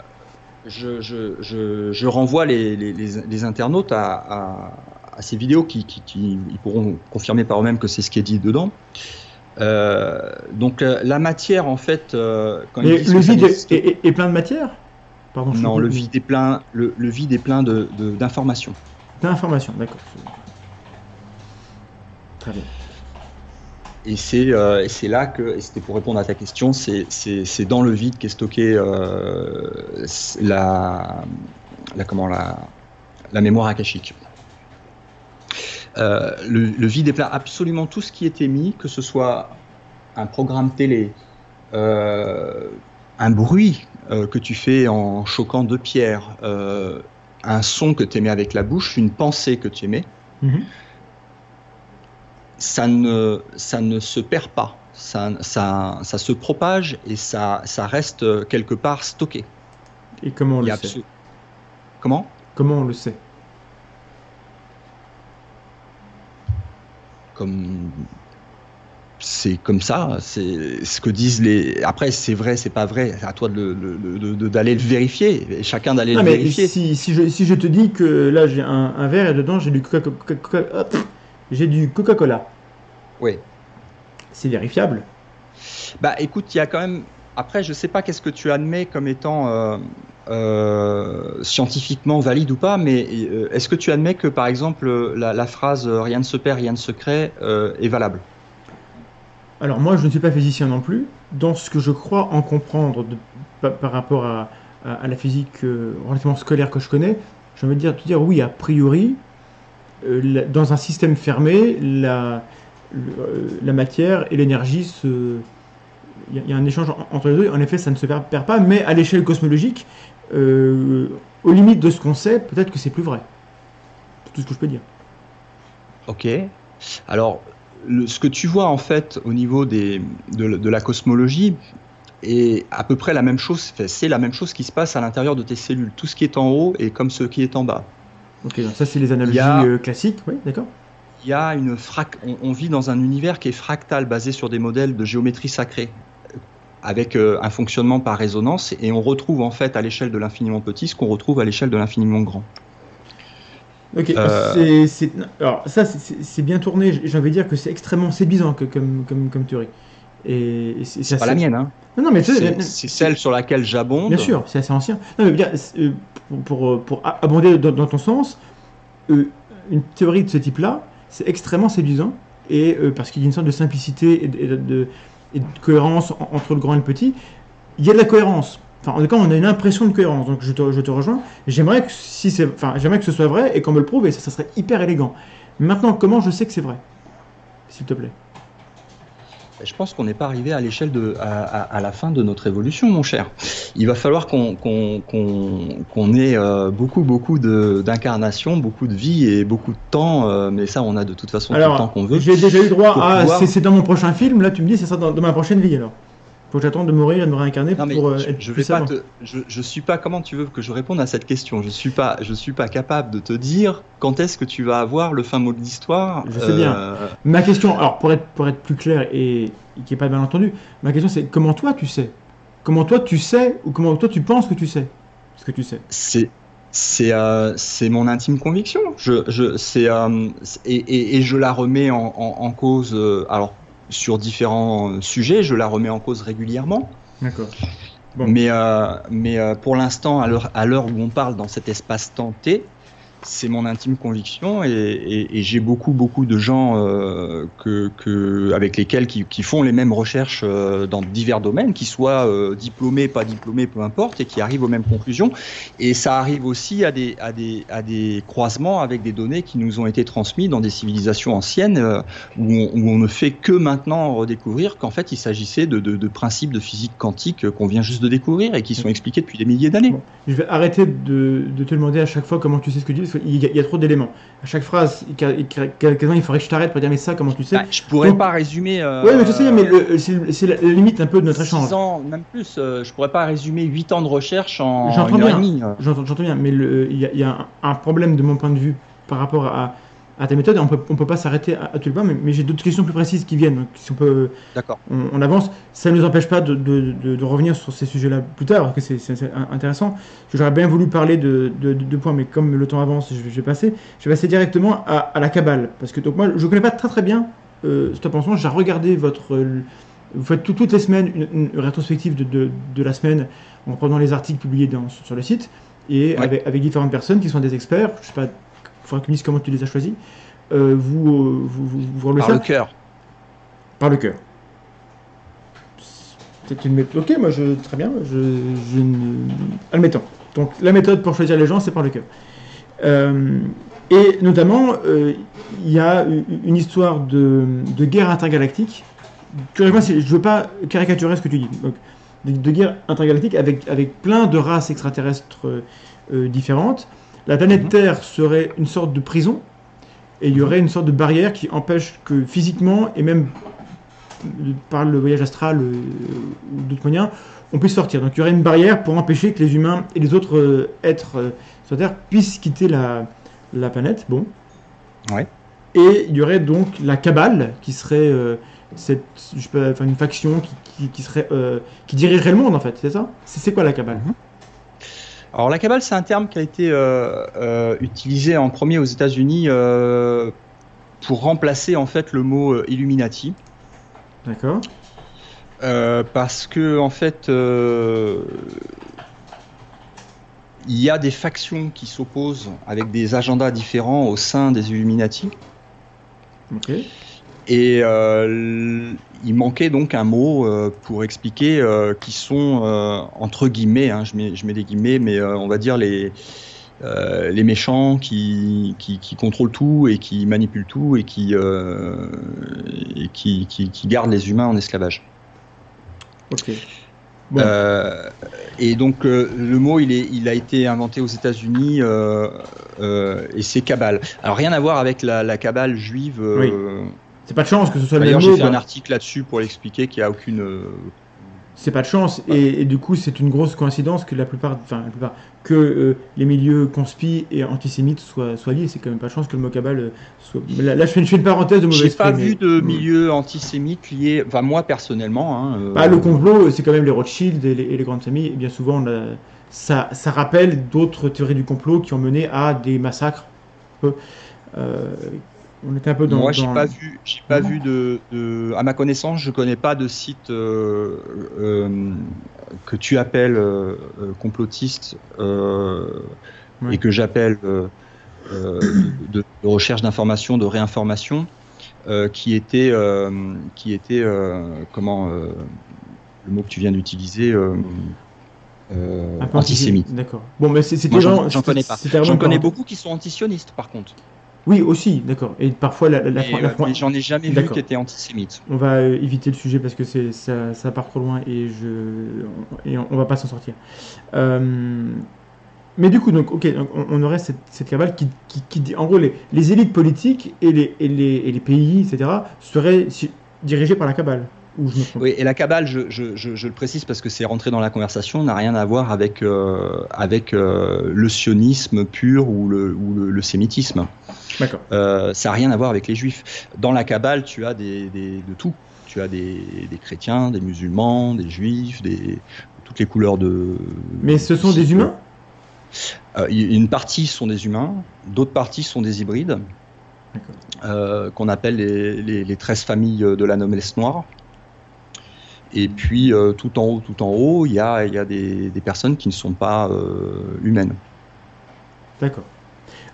je, je, je, je renvoie les, les, les, les internautes à, à, à ces vidéos qui, qui, qui ils pourront confirmer par eux-mêmes que c'est ce qui est dit dedans. Euh, donc euh, la matière en fait, euh, quand ils le vide est, est- est plein de matière? Pardon, je non, le vide est plein, le, le vide est plein de d'informations. D'informations, d'accord. Très bien. Et c'est euh, là que, et c'était pour répondre à ta question, c'est c'est c'est dans le vide qu'est stocké euh, la la comment la la mémoire akashique. Euh, le, le vide est plein. Absolument tout ce qui est émis, que ce soit un programme télé, euh, un bruit euh, que tu fais en choquant deux pierres, un son que tu émets avec la bouche, une pensée que tu émets, Mhm. ça ne, ça ne se perd pas. Ça, ça, ça se propage et ça, ça reste quelque part stocké. Et comment on le sait? Comment? Comment on le sait? Comme c'est comme ça, c'est ce que disent les. Après, c'est vrai, c'est pas vrai. C'est à toi de le- le- de- de- d'aller le vérifier. Chacun d'aller Non, le mais vérifier. si, si, je, si je te dis que là j'ai un, un verre et dedans j'ai du Coca- Coca- Coca- hop, j'ai du Coca-Cola, Oui. c'est vérifiable. Bah, écoute, il y a quand même. Après, je sais pas qu'est-ce que tu admets comme étant euh, euh, scientifiquement valide ou pas, mais euh, est-ce que tu admets que, par exemple, la, phrase euh, "rien ne se perd, rien ne se crée" est valable? Alors moi je ne suis pas physicien non plus. Dans ce que je crois en comprendre par, rapport à, la physique relativement scolaire que je connais, envie de dire, te dire oui, a priori, dans un système fermé, la, matière et l'énergie. Il y, a- un échange en- entre les deux. En effet, ça ne se perd pas, mais à l'échelle cosmologique, euh, aux limites de ce qu'on sait, peut-être que c'est plus vrai. C'est tout ce que je peux dire. Ok. Alors, le- ce que tu vois en fait au niveau des, de, de la cosmologie est à peu près la même chose. C'est la même chose qui se passe à l'intérieur de tes cellules. Tout ce qui est en haut est comme ce qui est en bas. Ok, donc ça c'est les analogies a- euh, classiques, oui, d'accord. Il y a une frac... on, on vit dans un univers qui est fractal, basé sur des modèles de géométrie sacrée, avec euh, un fonctionnement par résonance, et on retrouve en fait à l'échelle de l'infiniment petit ce qu'on retrouve à l'échelle de l'infiniment grand. Ok, Euh, c'est- alors ça c'est- bien tourné, j'ai envie de dire que c'est extrêmement séduisant que- comme, comme, comme théorie. Et, et c'est pas la mienne, hein. Non, non, mais c'est celle sur laquelle j'abonde. bien sûr, c'est assez ancien. Non, mais bien, euh, pour, pour, pour abonder dans, dans ton sens, euh, une théorie de ce type-là, c'est extrêmement séduisant, et euh, parce qu'il y a une sorte de simplicité et de, et de- de- et de cohérence en- entre le grand et le petit. Il y a de la cohérence. Enfin, en tout cas, on a une impression de cohérence. Donc, je te, rejoins. J'aimerais que si c'est, enfin, que ce soit vrai et qu'on me le prouve, et ça serait hyper élégant. Maintenant, comment je sais que c'est vrai, s'il te plaît Je pense qu'on n'est pas arrivé à l'échelle de à, à- à la fin de notre évolution, mon cher. Il va falloir qu'on qu'on qu'on qu'on ait euh, beaucoup beaucoup de- d'incarnations, beaucoup de vie et beaucoup de temps. euh, mais ça, on a de toute façon tout le temps qu'on veut. j'ai déjà eu droit à. pouvoir- c'est dans mon prochain film. Là, tu me dis, c'est ça dans, dans ma prochaine vie alors. Faut que j'attende de mourir et de me réincarner Non pour euh, je, être je plus vais pas savant. te, je, je suis pas. Comment tu veux que je réponde à cette question? Je suis pas, je suis pas capable de te dire quand est-ce que tu vas avoir le fin mot de l'histoire. Je sais bien. Euh, Ma question, alors pour être, pour être plus clair et, et qu'il n'y ait pas de malentendu, ma question c'est comment toi tu sais? Comment toi tu sais ou comment toi tu penses que tu sais ce que tu sais? C'est c'est euh, c'est mon intime conviction. Je je c'est euh, et, et, et je la remets en, en, en cause. euh, alors sur différents sujets, je la remets en cause régulièrement. D'accord. Bon. Mais euh, mais euh, pour l'instant, à l'heure où on parle dans cet espace-temps T, c'est mon intime conviction et, et, et j'ai beaucoup beaucoup de gens euh, que, que avec lesquels qui, qui font les mêmes recherches euh, dans divers domaines, qui soient euh, diplômés, pas diplômés, peu importe, et qui arrivent aux mêmes conclusions. Et ça arrive aussi à des à des à des croisements avec des données qui nous ont été transmises dans des civilisations anciennes où, on, où on ne fait que maintenant redécouvrir qu'en fait il s'agissait de, de, de principes de physique quantique qu'on vient juste de découvrir et qui sont expliqués depuis des milliers d'années. Je vais arrêter de, de te demander à chaque fois comment tu sais ce que tu dis, y, a- il y a trop d'éléments. À chaque phrase, il, il- faudrait que je t'arrête pour dire mais ça, comment tu sais Bah, je pourrais Donc- pas résumer. Euh, Oui, mais je sais, mais le- c'est la, limite un peu de notre échange. 6 ans, même plus. euh, je pourrais pas résumer 8 ans de recherche en J'entends bien. euh. Bien, mais le- il y a, il y a un, un problème de mon point de vue par rapport à, à ta méthode. On peut, on peut pas s'arrêter à, à tout le point, mais, mais j'ai d'autres questions plus précises qui viennent. Donc, si on peut, D'accord. on, on avance. Ça ne nous empêche pas de, de- de- de revenir sur ces sujets-là plus tard, parce que c'est intéressant. J'aurais bien voulu parler de deux de, de points, mais comme le temps avance, je, vais- je vais passer. Je vais passer directement à, à la cabale, parce que donc moi, je connais pas très très bien euh, Stop en J'ai regardé votre euh, vous faites tout- toutes les semaines une, une rétrospective de, de- de la semaine en prenant les articles publiés dans- sur le site et Ouais. avec, avec différentes personnes qui sont des experts. Je sais pas, faudra que tu me dises comment tu les as choisis. Euh, vous, euh, vous, vous, vous Par le cœur. par le cœur. C'est une méthode. Ok, moi je très bien. Je, je ne... admettons. Donc la méthode pour choisir les gens, c'est par le cœur. Euh, et notamment, euh, il y a une histoire de, de guerre intergalactique. Si je veux pas caricaturer ce que tu dis. Donc, de, de guerre intergalactique avec, avec plein de races extraterrestres euh, différentes. La planète Mhm. Terre serait une sorte de prison et il y aurait une sorte de barrière qui empêche que physiquement et même par le voyage astral euh, ou d'autres moyens, on puisse sortir. Donc il y aurait une barrière pour empêcher que les humains et les autres euh, êtres euh, sur Terre puissent quitter la, la planète. Bon. Ouais. Et il y aurait donc la cabale qui serait cette, je sais pas, enfin, une faction qui, qui, qui serait qui dirigerait le monde en fait, c'est ça? C'est c'est quoi la cabale? Alors la cabale, c'est un terme qui a été euh, euh, utilisé en premier aux États-Unis euh, pour remplacer en fait le mot Illuminati. D'accord. Parce que en fait, il y a des factions qui s'opposent avec des agendas différents au sein des Illuminati. Ok. Et euh, il manquait donc un mot euh, pour expliquer euh, qui sont euh, entre guillemets, hein, je, mets, je mets des guillemets, mais euh, on va dire les euh, les méchants qui, qui, qui contrôlent tout et qui manipulent tout et qui euh, et qui, qui, qui gardent les humains en esclavage. Ok. Bon. Euh, et donc euh, le mot il, est, il a été inventé aux États-Unis euh, euh, et c'est cabale. Alors rien à voir avec la, la cabale juive. euh, C'est pas de chance que ce soit le même D'ailleurs j'ai mot. fait un article là-dessus pour l'expliquer qu'il n'y a aucune. euh, C'est pas de chance et, et du coup c'est une grosse coïncidence que la plupart, enfin la plupart, que euh, les milieux conspi et antisémites soient, soient liés. C'est quand même pas de chance que le mot euh, soit. Là, là, je, fais une, je fais une parenthèse de mauvais J'ai pas vu de Mm. milieu antisémite lié. Enfin moi personnellement. Hein, euh, Bah, le complot, c'est quand même les Rothschild et les, et les grandes familles. Et bien souvent, on a- ça, ça rappelle d'autres théories du complot qui ont mené à des massacres. Euh, on était un peu dans. Moi, j'ai dans- pas vu, j'ai pas vu de, de- à ma connaissance, je connais pas de site euh, euh, que tu appelles euh, complotiste Ouais. et que j'appelle de, de recherche d'information, de réinformation, qui était, qui était, comment, le mot que tu viens d'utiliser, euh, euh, un peu antisémite. D'accord. Bon, mais c'est- c'était Moi, j'en- connais pas. J'en connais beaucoup qui sont antisionistes, par contre. Oui, aussi, d'accord. Et parfois, la, la, la- Mais, la- euh, j'en ai jamais vu qui étaient antisémites. On va euh, éviter le sujet parce que c'est ça, ça part trop loin et je et on, on va pas s'en sortir. Euh, mais du coup, donc, ok, donc, on, on aurait cette, cette cabale qui, qui, qui dit, en gros, les, les élites politiques et les, et les, et les pays, etc., seraient dirigés par la cabale. Ou je me trompe. Oui, et la cabale, je, je, je, je le précise parce que c'est rentré dans la conversation, n'a rien à voir avec, euh, avec euh, le sionisme pur ou le, ou le, le sémitisme. D'accord. Euh, ça n'a rien à voir avec les juifs. Dans la cabale, tu as des, des, de tout. Tu as des, des chrétiens, des musulmans, des juifs, des, toutes les couleurs de. Mais ce sont des humains Une partie sont des humains, d'autres parties sont des hybrides, euh, qu'on appelle les, les, les 13 familles de la noblesse noire. Et puis, euh, tout en haut, tout en haut, il y a, y a des, des personnes qui ne sont pas euh, humaines. D'accord.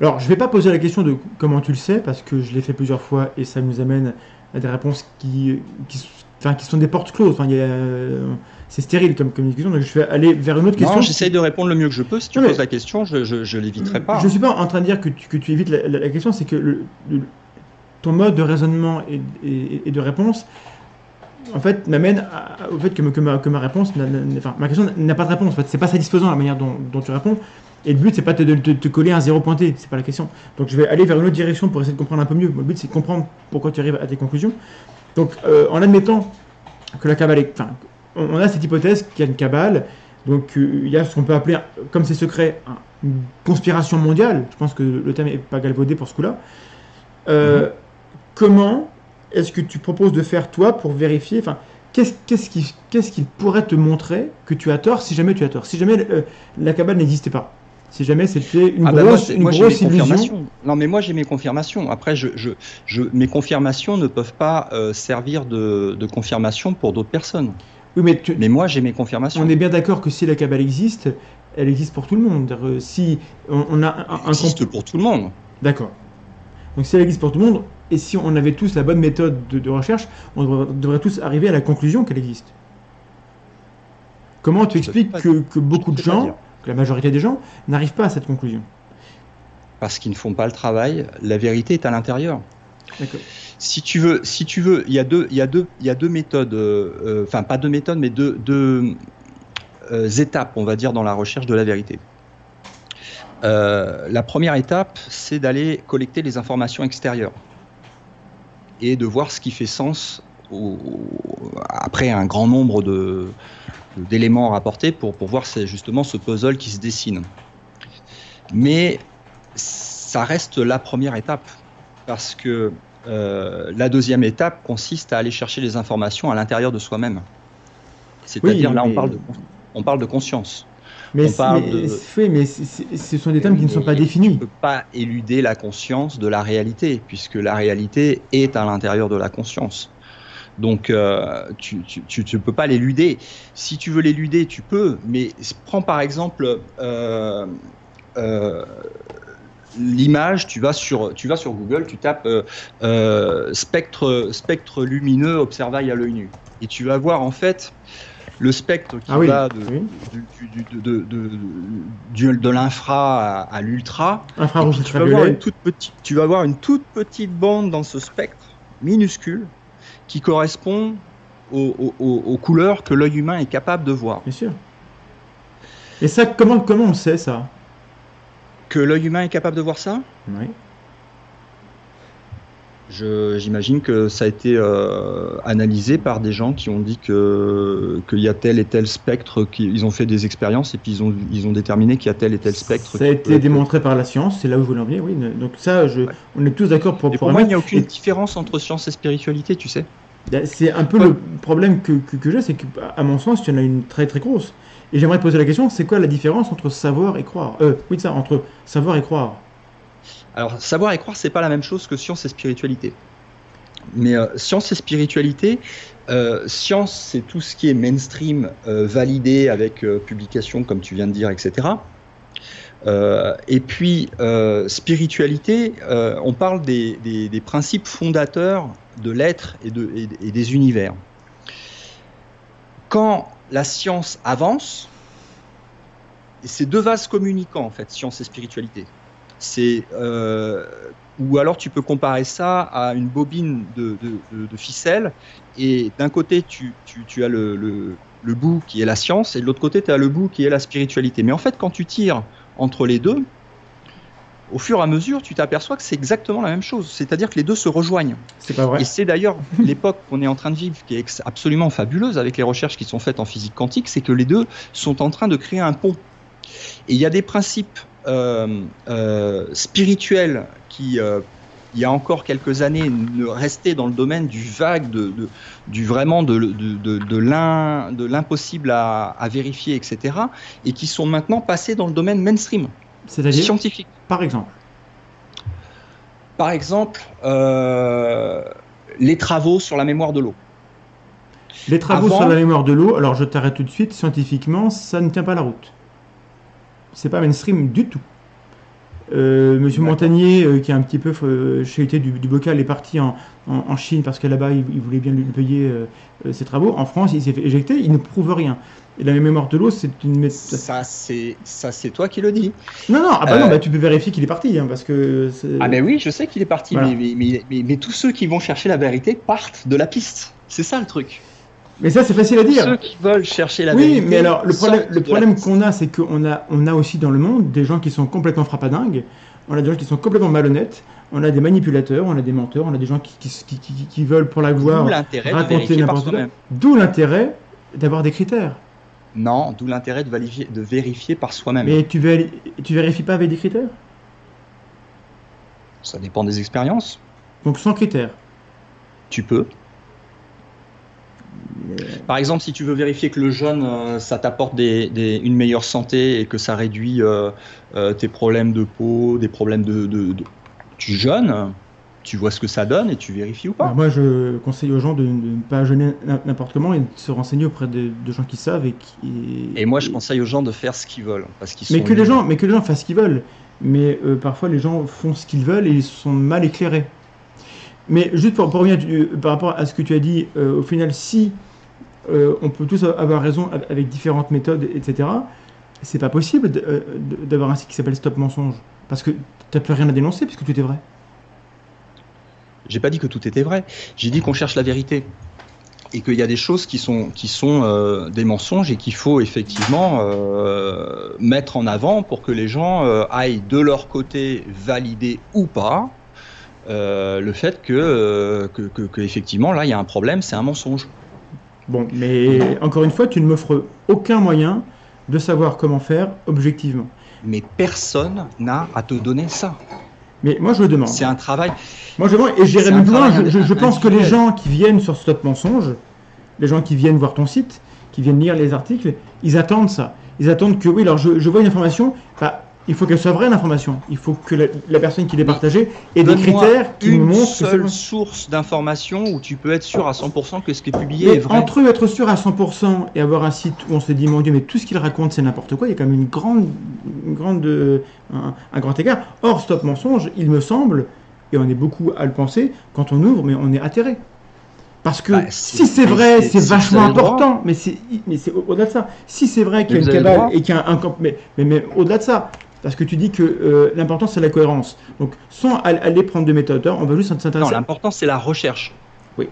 Alors, je vais pas poser la question de comment tu le sais, parce que je l'ai fait plusieurs fois et ça nous amène à des réponses qui, qui, enfin, qui sont des portes closes. Enfin, euh, c'est stérile comme communication, donc je vais aller vers une autre question. Non, j'essaye de répondre le mieux que je peux. Si tu Non, poses la question, je, je, je l'éviterai pas. Je suis pas en train de dire que tu, que tu évites la, la- la question, c'est que le- le- ton mode de raisonnement et, et- et de réponse, en fait, m'amène au fait que, ma, que ma réponse, n'a- n'a- enfin, ma question n'a pas de réponse. En fait, c'est pas satisfaisant la manière dont, dont tu réponds. Et le but, c'est pas de te, coller un zéro pointé, c'est pas la question. Donc, je vais aller vers une autre direction pour essayer de comprendre un peu mieux. Le but, c'est de comprendre pourquoi tu arrives à tes conclusions. Donc, euh, en admettant que la cabale est. Enfin, on a cette hypothèse qu'il y a une cabale, donc euh, il y a ce qu'on peut appeler, comme c'est secret, un- une conspiration mondiale. Je pense que le terme n'est pas galvaudé pour ce coup-là. Euh, Comment est-ce que tu proposes de faire toi pour vérifier Enfin, qu'est-ce qu'est-ce qui, qu'est-ce qui pourrait te montrer que tu as tort si jamais tu as tort Si jamais euh, la cabale n'existait pas Si jamais c'était une Ah bah moi, grosse, une moi, grosse illusion confirmations. Non, mais moi j'ai mes confirmations. Après, je, je, je, mes confirmations ne peuvent pas euh, servir de, de confirmation pour d'autres personnes. Oui, mais tu- Mais moi j'ai mes confirmations. on est bien d'accord que si la cabale existe, elle existe pour tout le monde. Euh, Si on, on a un, Elle existe pour tout le monde. D'accord. Donc si elle existe pour tout le monde, et si on avait tous la bonne méthode de, de recherche, on devrait, devrait tous arriver à la conclusion qu'elle existe. Comment tu expliques que, que beaucoup de gens, que la majorité des gens, n'arrivent pas à cette conclusion? Parce qu'ils ne font pas le travail. La vérité est à l'intérieur. Si tu veux, si tu veux, il y a deux, il y a deux, il y a deux méthodes. euh, Enfin, pas deux méthodes, mais deux, deux euh, étapes, on va dire, dans la recherche de la vérité. euh, la première étape, c'est d'aller collecter les informations extérieures et de voir ce qui fait sens au- après un grand nombre de- d'éléments rapportés pour, pour voir justement ce puzzle qui se dessine. Mais ça reste la première étape parce que euh, la deuxième étape consiste à aller chercher les informations à l'intérieur de soi-même. C'est-à-dire Oui, là, on parle de, on parle de conscience. Mais, On parle mais- de- oui, mais ce sont des termes qui ne sont pas définis. Tu ne peux pas éluder la conscience de la réalité, puisque la réalité est à l'intérieur de la conscience. Donc, euh, tu ne peux pas l'éluder. Si tu veux l'éluder, tu peux, mais prends par exemple euh, euh, l'image, tu, vas sur- tu vas sur Google, tu tapes spectre, spectre lumineux observail à l'œil nu. Et tu vas voir en fait le spectre qui Ah oui, va de, oui. du- du- de, de, de, du- de l'infra à, à l'ultra. Tu, vas voir une toute petite, tu vas voir une toute petite bande dans ce spectre minuscule qui correspond aux, aux- aux- aux couleurs que l'œil humain est capable de voir. Bien sûr. Et ça, comment, comment on sait ça? Que l'œil humain est capable de voir ça? Oui. Je- J'imagine que ça a été euh, analysé par des gens qui ont dit que qu'il y a tel et tel spectre, qui, ils ont fait des expériences et puis ils ont, ils ont déterminé qu'il y a tel et tel spectre. Ça a été être- démontré par la science, c'est là où je voulais en venir, oui. Donc ça, je, Ouais. on est tous d'accord pour, Et pour pour moi, il n'y a aucune Et différence entre science et spiritualité, tu sais. C'est un peu Ouais. le problème que, que, que j'ai, c'est qu'à mon sens, il y en a une très très grosse. Et j'aimerais te poser la question, c'est quoi la différence entre savoir et croire? Euh, Oui, ça, entre savoir et croire. Alors, savoir et croire, c'est pas la même chose que science et spiritualité. Mais euh, science et spiritualité, euh, science, c'est tout ce qui est mainstream, euh, validé avec publication, comme tu viens de dire, etc. Et puis, spiritualité, on parle des, des- principes fondateurs de l'être et, de- des univers. Quand la science avance, et c'est deux vases communicants, en fait, science et spiritualité. C'est euh, ou alors tu peux comparer ça à une bobine de, de, ficelle et d'un côté tu, tu, tu as le, le, le bout qui est la science et de l'autre côté tu as le bout qui est la spiritualité. Mais en fait quand tu tires entre les deux, au fur et à mesure tu t'aperçois que c'est exactement la même chose. C'est-à-dire que les deux se rejoignent. C'est pas vrai. Et c'est d'ailleurs l'époque qu'on est en train de vivre qui est absolument fabuleuse avec les recherches qui sont faites en physique quantique, c'est que les deux sont en train de créer un pont. Et il y a des principes euh, euh, spirituels qui, euh, il y a encore quelques années, ne restaient dans le domaine du vague, de, de- du vraiment de, l'impossible à, à vérifier, etc., et qui sont maintenant passés dans le domaine mainstream, C'est-à-dire, scientifique. par exemple. Par exemple, euh, les travaux sur la mémoire de l'eau. Les travaux Avant- sur la mémoire de l'eau, alors je t'arrête tout de suite, scientifiquement, ça ne tient pas la route. C'est pas mainstream du tout. Euh, Monsieur. Montagnier, euh, qui a un petit peu euh, chété du, du bocal, est parti en, en- en Chine parce que là-bas, il, il voulait bien lui payer euh, ses travaux. En France, il s'est fait éjecter, il ne prouve rien. Et la mémoire de l'eau, c'est une méthode. Ça, c'est ça, c'est toi qui le dis. Non, non, ah bah non, bah, tu peux vérifier qu'il est parti, hein, parce que. Ah ben oui, je sais qu'il est parti, Voilà. mais, mais, mais, mais- mais tous ceux qui vont chercher la vérité partent de la piste. C'est ça le truc. Mais ça, c'est facile à dire. Ceux qui veulent chercher la oui, vérité. mais alors le problème, le qu'on a, c'est qu'on a, on a aussi dans le monde des gens qui sont complètement frappadingues, on a des gens qui sont complètement malhonnêtes, on a des manipulateurs, on a des menteurs, on a des gens qui, qui, qui, qui- veulent pour la de raconter n'importe quoi. D'où l'intérêt d'avoir des critères. Non, d'où l'intérêt de vérifier, de vérifier par soi-même. Mais tu, tu vérifies pas avec des critères? Ça dépend des expériences. Donc sans critères. Tu peux. Par exemple, si tu veux vérifier que le jeûne, euh, ça t'apporte des, des- une meilleure santé et que ça réduit euh, euh, tes problèmes de peau, des problèmes de, de- de- Tu jeûnes, tu vois ce que ça donne et tu vérifies ou pas. Alors moi, je conseille aux gens de, de ne pas jeûner n'importe comment et de se renseigner auprès de, gens qui savent et qui. Et moi, je conseille aux gens de faire ce qu'ils veulent. Parce qu'ils Mais que les gens, mais que les gens fassent ce qu'ils veulent. Mais euh, parfois, les gens font ce qu'ils veulent et ils sont mal éclairés. Mais juste pour, revenir tu- par rapport à ce que tu as dit, euh, au final, si euh, on peut tous avoir raison av- avec différentes méthodes, etc., c'est pas possible euh, d'avoir un site qui s'appelle Stop Mensonge. Parce que t'as plus rien à dénoncer puisque tout est vrai. J'ai pas dit que tout était vrai. J'ai dit qu'on cherche la vérité. et qu'il y a des choses qui sont, qui sont euh, des mensonges et qu'il faut effectivement euh, mettre en avant pour que les gens euh, aillent de leur côté valider ou pas euh, le fait que, euh, que, que- que effectivement là il y a un problème, c'est un mensonge. Bon, mais encore une fois, tu ne m'offres aucun moyen de savoir comment faire objectivement. Mais personne n'a à te donner ça. Mais moi, je le demande. C'est un travail. Moi, je demande, et j'irai plus loin, je, je- je pense que les gens qui viennent sur Stop Mensonge, les gens qui viennent voir ton site, qui viennent lire les articles, ils attendent ça. Ils attendent que, oui, alors je, je vois une information, bah, il faut qu'elle soit vraie l'information. Il faut que la, la personne qui l'ait partagée ait des critères qui une montrent que c'est seule source d'information où tu peux être sûr à 100% que ce qui est publié est vrai. entre eux, être sûr à 100% et avoir un site où on se dit, mon Dieu, mais tout ce qu'il raconte, c'est n'importe quoi, il y a quand même une grande, une grande, euh, un, un grand écart. Or, Stop Mensonge, il me semble, et on est beaucoup à le penser, quand on ouvre, mais on est atterré. Parce que Bah, si c'est vrai, c'est- vachement important, mais c'est au-delà de ça. Si c'est vrai qu'il y a une cabale et qu'il y a un camp, mais, mais, mais au-delà de ça, parce que tu dis que euh, l'important c'est la cohérence. Donc, sans al- aller prendre de méthode, on va juste Non, s'intéresser. l'important c'est la recherche. Oui,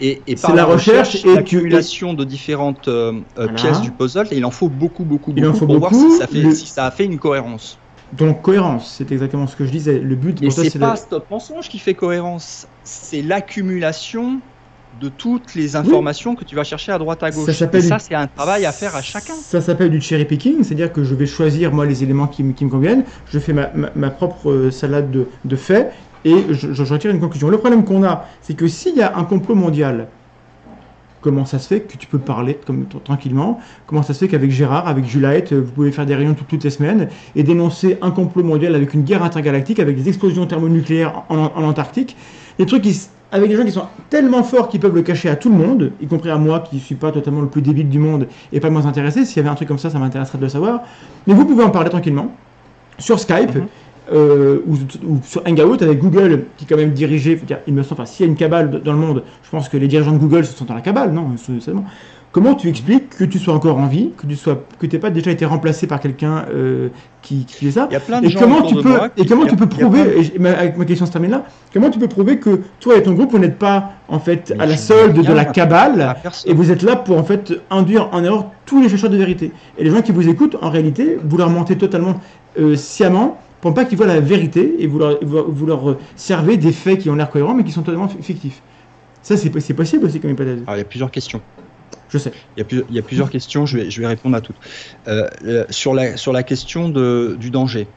Et, et C'est par la recherche et tu- l'accumulation de différentes euh, euh, Voilà. pièces du puzzle, et il en faut beaucoup, beaucoup, Il en beaucoup faut pour voir si ça, fait, Le- si ça a fait une cohérence. Donc, cohérence, c'est exactement ce que je disais. Le but toi, c'est pas de- Stop Mensonge qui fait cohérence, c'est l'accumulation de toutes les informations que tu vas chercher à droite à Ça gauche. s'appelle et ça, c'est un travail à faire à chacun. Ça s'appelle du cherry picking, c'est-à-dire que je vais choisir moi les éléments qui, me- qui me conviennent, je fais ma, ma- ma propre euh, salade de, de faits et je, je- retire une conclusion. Le problème qu'on a, c'est que s'il y a un complot mondial, comment ça se fait que tu peux parler comme tranquillement? Comment ça se fait qu'avec Gérard, avec Juliette, euh, vous pouvez faire des réunions toutes, toutes les semaines et dénoncer un complot mondial avec une guerre intergalactique, avec des explosions thermonucléaires en, en- en Antarctique, des trucs qui, avec des gens qui sont tellement forts qu'ils peuvent le cacher à tout le monde, y compris à moi qui suis pas totalement le plus débile du monde et pas le moins intéressé. S'il y avait un truc comme ça, ça m'intéresserait de le savoir. Mais vous pouvez en parler tranquillement sur Skype. Mhm. euh, ou, ou sur Hangout avec Google qui est quand même dirigé, il me semble, enfin, s'il y a une cabale dans le monde, je pense que les dirigeants de Google se sont dans la cabale, non. Comment tu expliques que tu sois encore en vie, que tu sois, que t'aies pas déjà été remplacé par quelqu'un euh, qui, qui fait ça Il y a plein de et gens comment tu peux moi et comment tu peux prouver et ma, avec ma question se termine là comment tu peux prouver que toi et ton groupe vous n'êtes pas en fait Mais à la solde de la cabale et vous êtes là pour en fait induire en erreur tous les chercheurs de vérité. Et les gens qui vous écoutent en réalité vous leur mentez totalement euh, sciemment pour pas qu'ils voient la vérité et vous leur, vous, leur euh, servez des faits qui ont l'air cohérents mais qui sont totalement fi- fictifs. Ça c'est c'est possible aussi comme hypothèse. Alors, il y a plusieurs questions. Je sais Il y a, plusieurs questions, je vais, répondre à toutes. Euh, euh, sur, la, question du danger,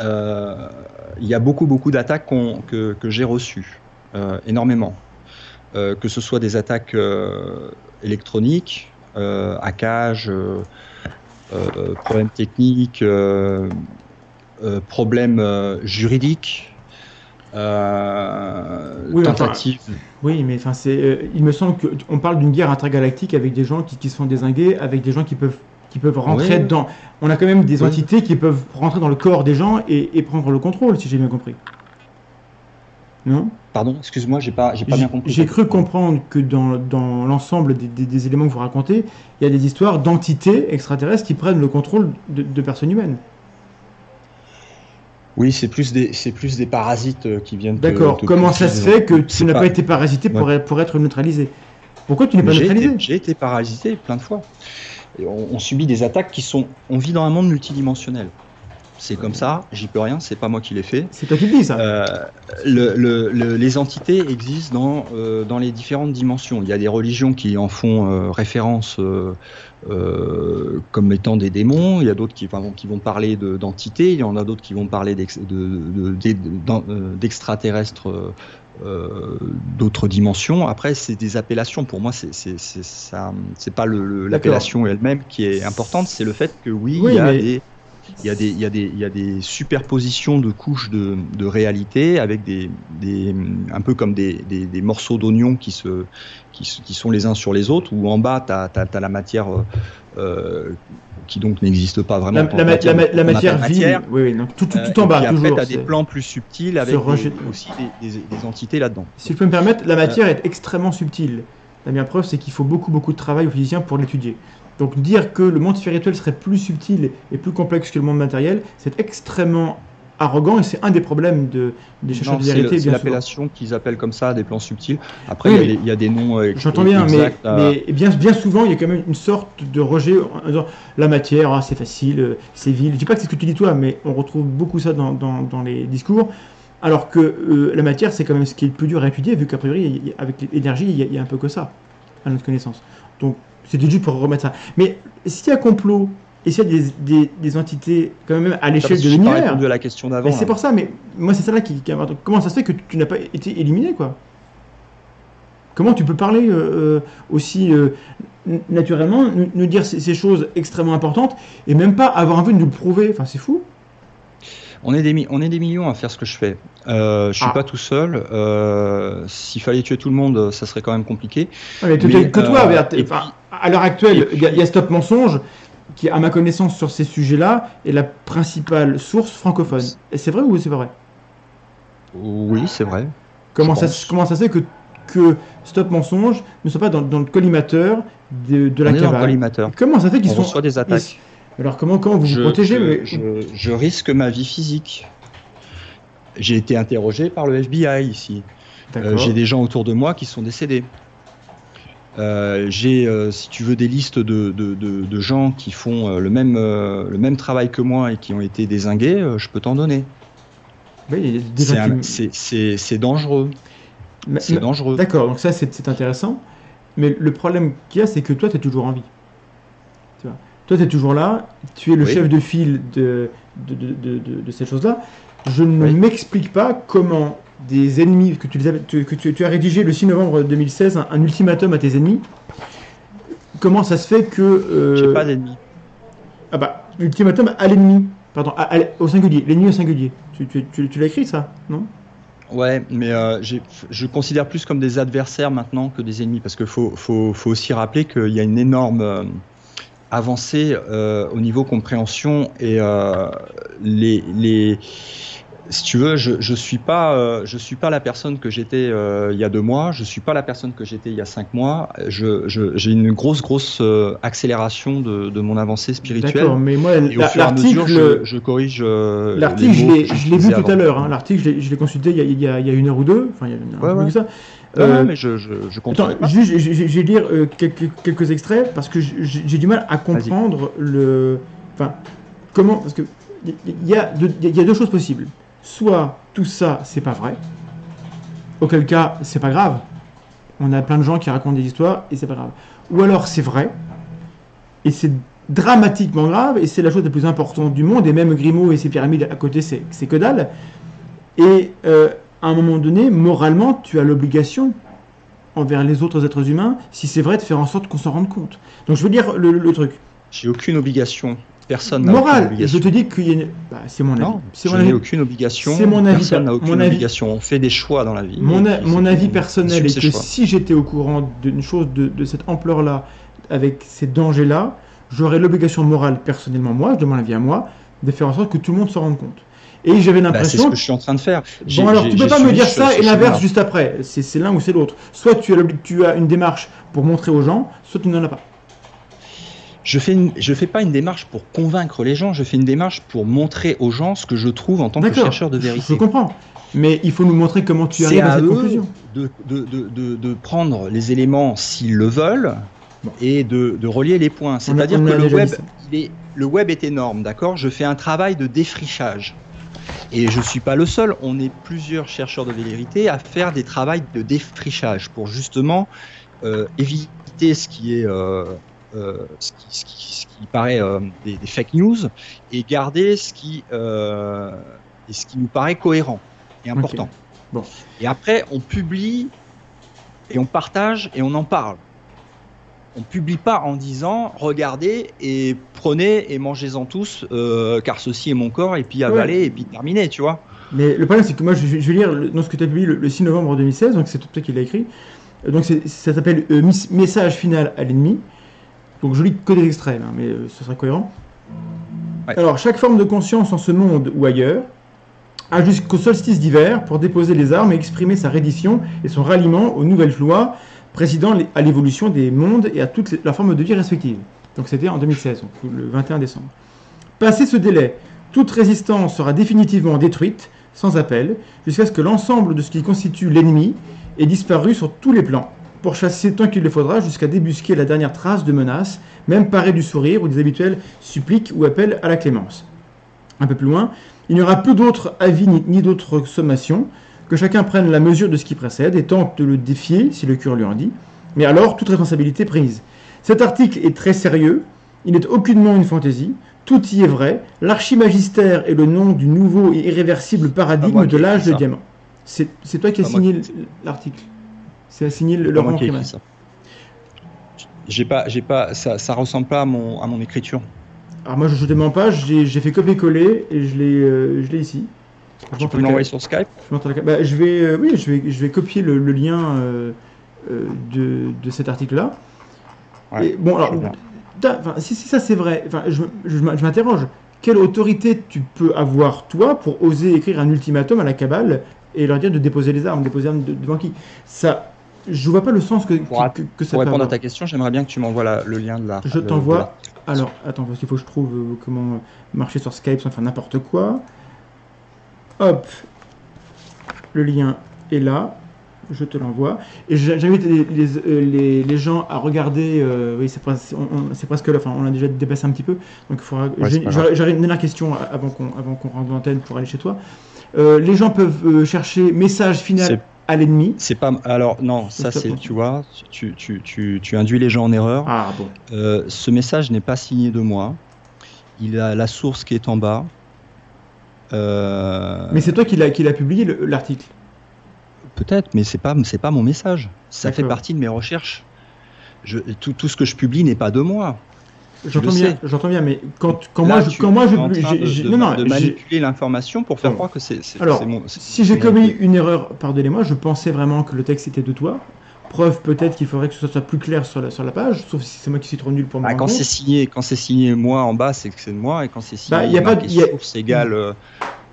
euh, il y a beaucoup, beaucoup d'attaques que, j'ai reçues, énormément. Que ce soit des attaques électroniques, hackage, euh, problèmes techniques, problèmes juridiques, euh, Oui, enfin, tentatives. Oui, mais enfin, c'est, euh, il me semble qu'on parle d'une guerre intergalactique avec des gens qui, qui se font désinguer, avec des gens qui peuvent, qui peuvent rentrer Oui. dans. On a quand même des Oui. entités qui peuvent rentrer dans le corps des gens et, et prendre le contrôle, si j'ai bien compris. Non? Pardon, excuse-moi, j'ai pas, j'ai pas bien compris. j'ai cru comprendre que dans, dans l'ensemble des, des- des éléments que vous racontez, il y a des histoires d'entités extraterrestres qui prennent le contrôle de, de personnes humaines. Oui, c'est plus des, c'est plus des parasites euh, qui viennent. D'accord. Comment ça se fait que tu n'as pas... été parasité pour, être, pour être neutralisé? Pourquoi tu n'es pas neutralisé? j'ai été parasité plein de fois. Et on, on subit des attaques qui sont. On vit dans un monde multidimensionnel. C'est comme ça, j'y peux rien, c'est pas moi qui l'ai fait. C'est toi qui le dis, ça. Euh, le- le- le- les entités existent dans, euh, dans les différentes dimensions. Il y a des religions qui en font euh, référence euh, comme étant des démons. Il y a d'autres qui, vont- qui vont parler de- d'entités. Il y en a d'autres qui vont parler de- euh, d'extraterrestres. euh, d'autres dimensions. Après, c'est des appellations. Pour moi, c'est pas l'appellation elle-même qui est importante. C'est le fait que oui, Oui, il y a mais- des il y, a des, il, y a des, il y a des superpositions de couches de, de réalité avec des, des un peu comme des, des, des morceaux d'oignons qui, se, qui, sont les uns sur les autres, où en bas, tu as, la matière euh, euh, qui donc n'existe pas vraiment. La, pour la matière vide. Oui, oui, donc tout, tout, Euh, tout en et bas, puis après, toujours. tu as des plans plus subtils avec des- aussi des, des- des entités là-dedans. Si je peux me permettre, la matière est extrêmement subtile. La meilleure preuve, c'est qu'il faut beaucoup, beaucoup de travail aux physiciens pour l'étudier. Donc dire que le monde spirituel serait plus subtil et plus complexe que le monde matériel, c'est extrêmement arrogant et c'est un des problèmes de, des chercheurs de c'est vérité. c'est l'appellation qu'ils appellent comme ça des plans subtils. Après, Oui, il y a des- il y, a des noms. euh, J'entends bien, mais, exacts à- mais bien, bien souvent, il y a quand même une sorte de rejet en disant la matière, ah, c'est facile, euh, c'est vil. Je dis pas que c'est ce que tu dis toi, mais on retrouve beaucoup ça dans, dans- dans les discours. Alors que euh, la matière, c'est quand même ce qui est le plus dur à étudier, vu qu'a priori, a- avec l'énergie, il il y a un peu que ça, à notre connaissance. Donc, c'était juste pour remettre ça. Mais s'il y a complot, et s'il y a des, des- des entités, quand même, à l'échelle de l'univers, répondu à la question d'avant. c'est pour ça, mais moi c'est ça là qui, qui. Comment ça se fait que tu n'as pas été éliminé quoi? Comment tu peux parler euh, euh, aussi euh, naturellement, nous, nous dire ces, ces choses extrêmement importantes et même pas avoir envie de nous le prouver? Enfin c'est fou. On est, des, mi- on est des millions à faire ce que je fais. Euh, je suis Ah. pas tout seul. Euh, S'il fallait tuer tout le monde, ça serait quand même compliqué. Mais, Mais, que toi, euh, à l'heure actuelle, y, il y a Stop Mensonge qui, à ma connaissance sur ces sujets-là, est la principale source francophone. Et c'est vrai ou c'est pas vrai? Oui, c'est vrai. Comment ça, pense. comment ça se fait que, que Stop Mensonge ne soit pas dans, dans le collimateur de, de la on est dans le cabale? collimateur. Comment ça fait qu'ils On sont reçoit des attaques. Alors comment, comment vous je, vous protégez je- mais- je- je risque ma vie physique. J'ai été interrogé par le FBI ici. Euh. J'ai des gens autour de moi qui sont décédés. Euh, J'ai, euh, si tu veux, des listes de, de- de- de gens qui font euh, le, même, le même travail que moi et qui ont été désingués, je peux t'en donner. Oui, C'est dangereux. C'est dangereux. D'accord, donc ça c'est intéressant. Mais le problème qu'il y a, c'est que toi, tu es toujours en vie. Tu vois. Toi, tu es toujours là, tu es le Oui. chef de file de, de, de, de, de- cette chose-là. Je ne Oui. m'explique pas comment des ennemis, que tu, les avais- tu- que tu, tu as rédigé le 6 novembre 2016 un, un ultimatum à tes ennemis, comment ça se fait que... euh, J'ai pas d'ennemis. Ah bah, ultimatum à l'ennemi, pardon, à- à- au singulier, l'ennemi au singulier. Tu, tu, l'as écrit ça, non? Ouais, mais euh, je considère plus comme des adversaires maintenant que des ennemis, parce qu'il faut, faut, faut aussi rappeler qu'il y a une énorme euh, avancée euh, au niveau compréhension et les, les, si tu veux, je, je suis pas, euh, je suis pas la personne que j'étais euh, il y a deux mois, je suis pas la personne que j'étais il y a cinq mois. Je, j'ai une grosse, grosse euh, accélération de, de mon avancée spirituelle. D'accord, mais moi, l'article... je, je corrige. euh, L'article, je l'ai vu tout à l'heure. hein. L'article, je l'ai- consulté il y, a, il y a- il y a une heure ou deux. Enfin, il y a un Ouais, peu ouais. que ça. Ouais, Euh, ouais, mais je, je, je contrôle Attends, juste, je, vais lire euh, quelques, quelques extraits parce que j'ai du mal à comprendre le. Enfin, comment. Parce que il y a deux- il y a deux choses possibles. Soit tout ça, c'est pas vrai. Auquel cas, c'est pas grave. On a plein de gens qui racontent des histoires et c'est pas grave. Ou alors c'est vrai et c'est dramatiquement grave et c'est la chose la plus importante du monde et même Grimaud et ses pyramides à côté, c'est que dalle. Et euh, à un moment donné, moralement, tu as l'obligation envers les autres êtres humains, si c'est vrai, de faire en sorte qu'on s'en rende compte. Donc je veux dire le, le truc. J'ai aucune obligation. Personne n'a aucune Moral, je te dis qu'il y a une... bah, c'est mon avis. Non, C'est je mon n'ai avis. aucune obligation. C'est mon avis, Personne n'a mon aucune avis. obligation. On fait des choix dans la vie. Mon, a- avis personnel On est que choix. si j'étais au courant d'une chose de, de cette ampleur-là, avec ces dangers-là, j'aurais l'obligation morale, personnellement, moi, je demande l'avis à moi, de faire en sorte que tout le monde s'en rende compte. Et j'avais Bah, c'est l'impression ce que je suis en train de faire. Bon, alors tu peux j'ai pas me dire ce- ça ce et l'inverse juste après. C'est l'un ou c'est l'autre. Soit tu as, l'obli- tu as une démarche pour montrer aux gens, soit tu n'en as pas. Je fais, une- je fais pas une démarche pour convaincre les gens. Je fais une démarche pour montrer aux gens ce que je trouve en tant que chercheur de Je, je vérité. comprends. Mais il faut nous montrer comment tu arrives à, à cette eux conclusion. de, de, de, de, de prendre les éléments s'ils le veulent Bon. et de, de relier les points. C'est-à-dire que le web, le web est énorme, d'accord? Je fais un travail de défrichage. Et je suis pas le seul, on est plusieurs chercheurs de vérité à faire des travaux de défrichage pour justement euh, éviter ce qui est euh, ce, qui, ce, qui, ce qui paraît euh, des, des fake news et garder ce qui euh, et ce qui nous paraît cohérent et important. Bon. Et après, on publie et on partage et on en parle. On publie pas en disant regardez et prenez et mangez-en tous euh, car ceci est mon corps et puis avalez et puis terminez, tu vois. Mais le problème, c'est que moi, je, je vais lire le- dans ce que tu as publié le, le 6 novembre 2016, donc c'est toi qui l'as écrit. Donc ça s'appelle euh, Message final à l'ennemi. Donc je lis que des extraits, là, mais euh, ce serait cohérent. Ouais. Alors, chaque forme de conscience en ce monde ou ailleurs a jusqu'au solstice d'hiver pour déposer les armes et exprimer sa reddition et son ralliement aux nouvelles lois présidant à l'évolution des mondes et à toutes les- leurs formes de vie respectives. Donc c'était en 2016, donc le 21 décembre. Passé ce délai, Toute résistance sera définitivement détruite, sans appel, jusqu'à ce que l'ensemble de ce qui constitue l'ennemi ait disparu sur tous les plans, pour chasser tant qu'il le faudra jusqu'à débusquer la dernière trace de menace, même parée du sourire ou des habituels suppliques ou appels à la clémence. Un peu plus loin, il n'y aura plus d'autres avis ni, ni d'autres sommations, que chacun prenne la mesure de ce qui précède et tente de le défier si le cœur lui en dit, mais alors toute responsabilité prise. Cet article est très sérieux, il n'est aucunement une fantaisie, tout y est vrai, l'archimagistère est le nom du nouveau et irréversible paradigme de l'âge de diamant. C'est toi qui as signé l'article. C'est signé C'est pas Laurent. J'ai pas, j'ai pas, ça, ça ressemble pas à mon, à mon écriture. Alors moi je ne te mens pas, j'ai j'ai fait copier-coller et je l'ai euh, je l'ai ici. Tu Franchement, peux l'envoyer sur Skype? Je bah, je vais, euh, oui, je vais, je vais copier le, le lien euh, euh, de, de cet article-là. Ouais, bon, alors, si, si ça c'est vrai, enfin, je, je je m'interroge. Quelle autorité tu peux avoir, toi, pour oser écrire un ultimatum à la cabale et leur dire de déposer les armes, déposer les armes de- devant qui? Ça, je vois pas le sens que, Pour, que, que ça pour répondre à ta question, j'aimerais bien que tu m'envoies la- le lien de la. Je t'envoie. la- Alors, attends, parce qu'il faut que je trouve euh, comment marcher sur Skype sans faire n'importe quoi. Hop, le lien est là. Je te l'envoie. Et j'invite les, les, euh, les- les gens à regarder. euh, oui, c'est presque, là. Enfin, on a déjà dépassé un petit peu. Donc, il faudra. Ouais, J'aurais une dernière question avant qu'on rentre dans l'antenne pour aller chez toi. Euh, les gens peuvent euh, chercher message final à l'ennemi. C'est pas. Alors non, ça c'est. Tu vois, tu, tu, tu, tu induis les gens en erreur. Ah bon. Euh, ce message n'est pas signé de moi. Il a la source qui est en bas. Euh, Mais c'est toi qui l'as qui l'a publié le- l'article. Peut-être, mais c'est pas c'est pas mon message. Ça fait partie de mes recherches. Je, tout, tout ce que je publie n'est pas de moi. J'entends bien, j'entends bien, mais quand, quand Là, moi je, quand moi je, de, de- non, non, de manipuler l'information pour faire croire que c'est Alors, mon. si j'ai commis une erreur, pardonnez-moi, je pensais vraiment que le texte était de toi. Preuve peut-être qu'il faudrait que ce soit plus clair sur la, sur la page, sauf si c'est moi qui suis trop nul pour me Ah, quand c'est signé, quand c'est signé moi en bas, c'est que c'est de moi, et quand c'est signé Bah, y a pas y a- source égale euh,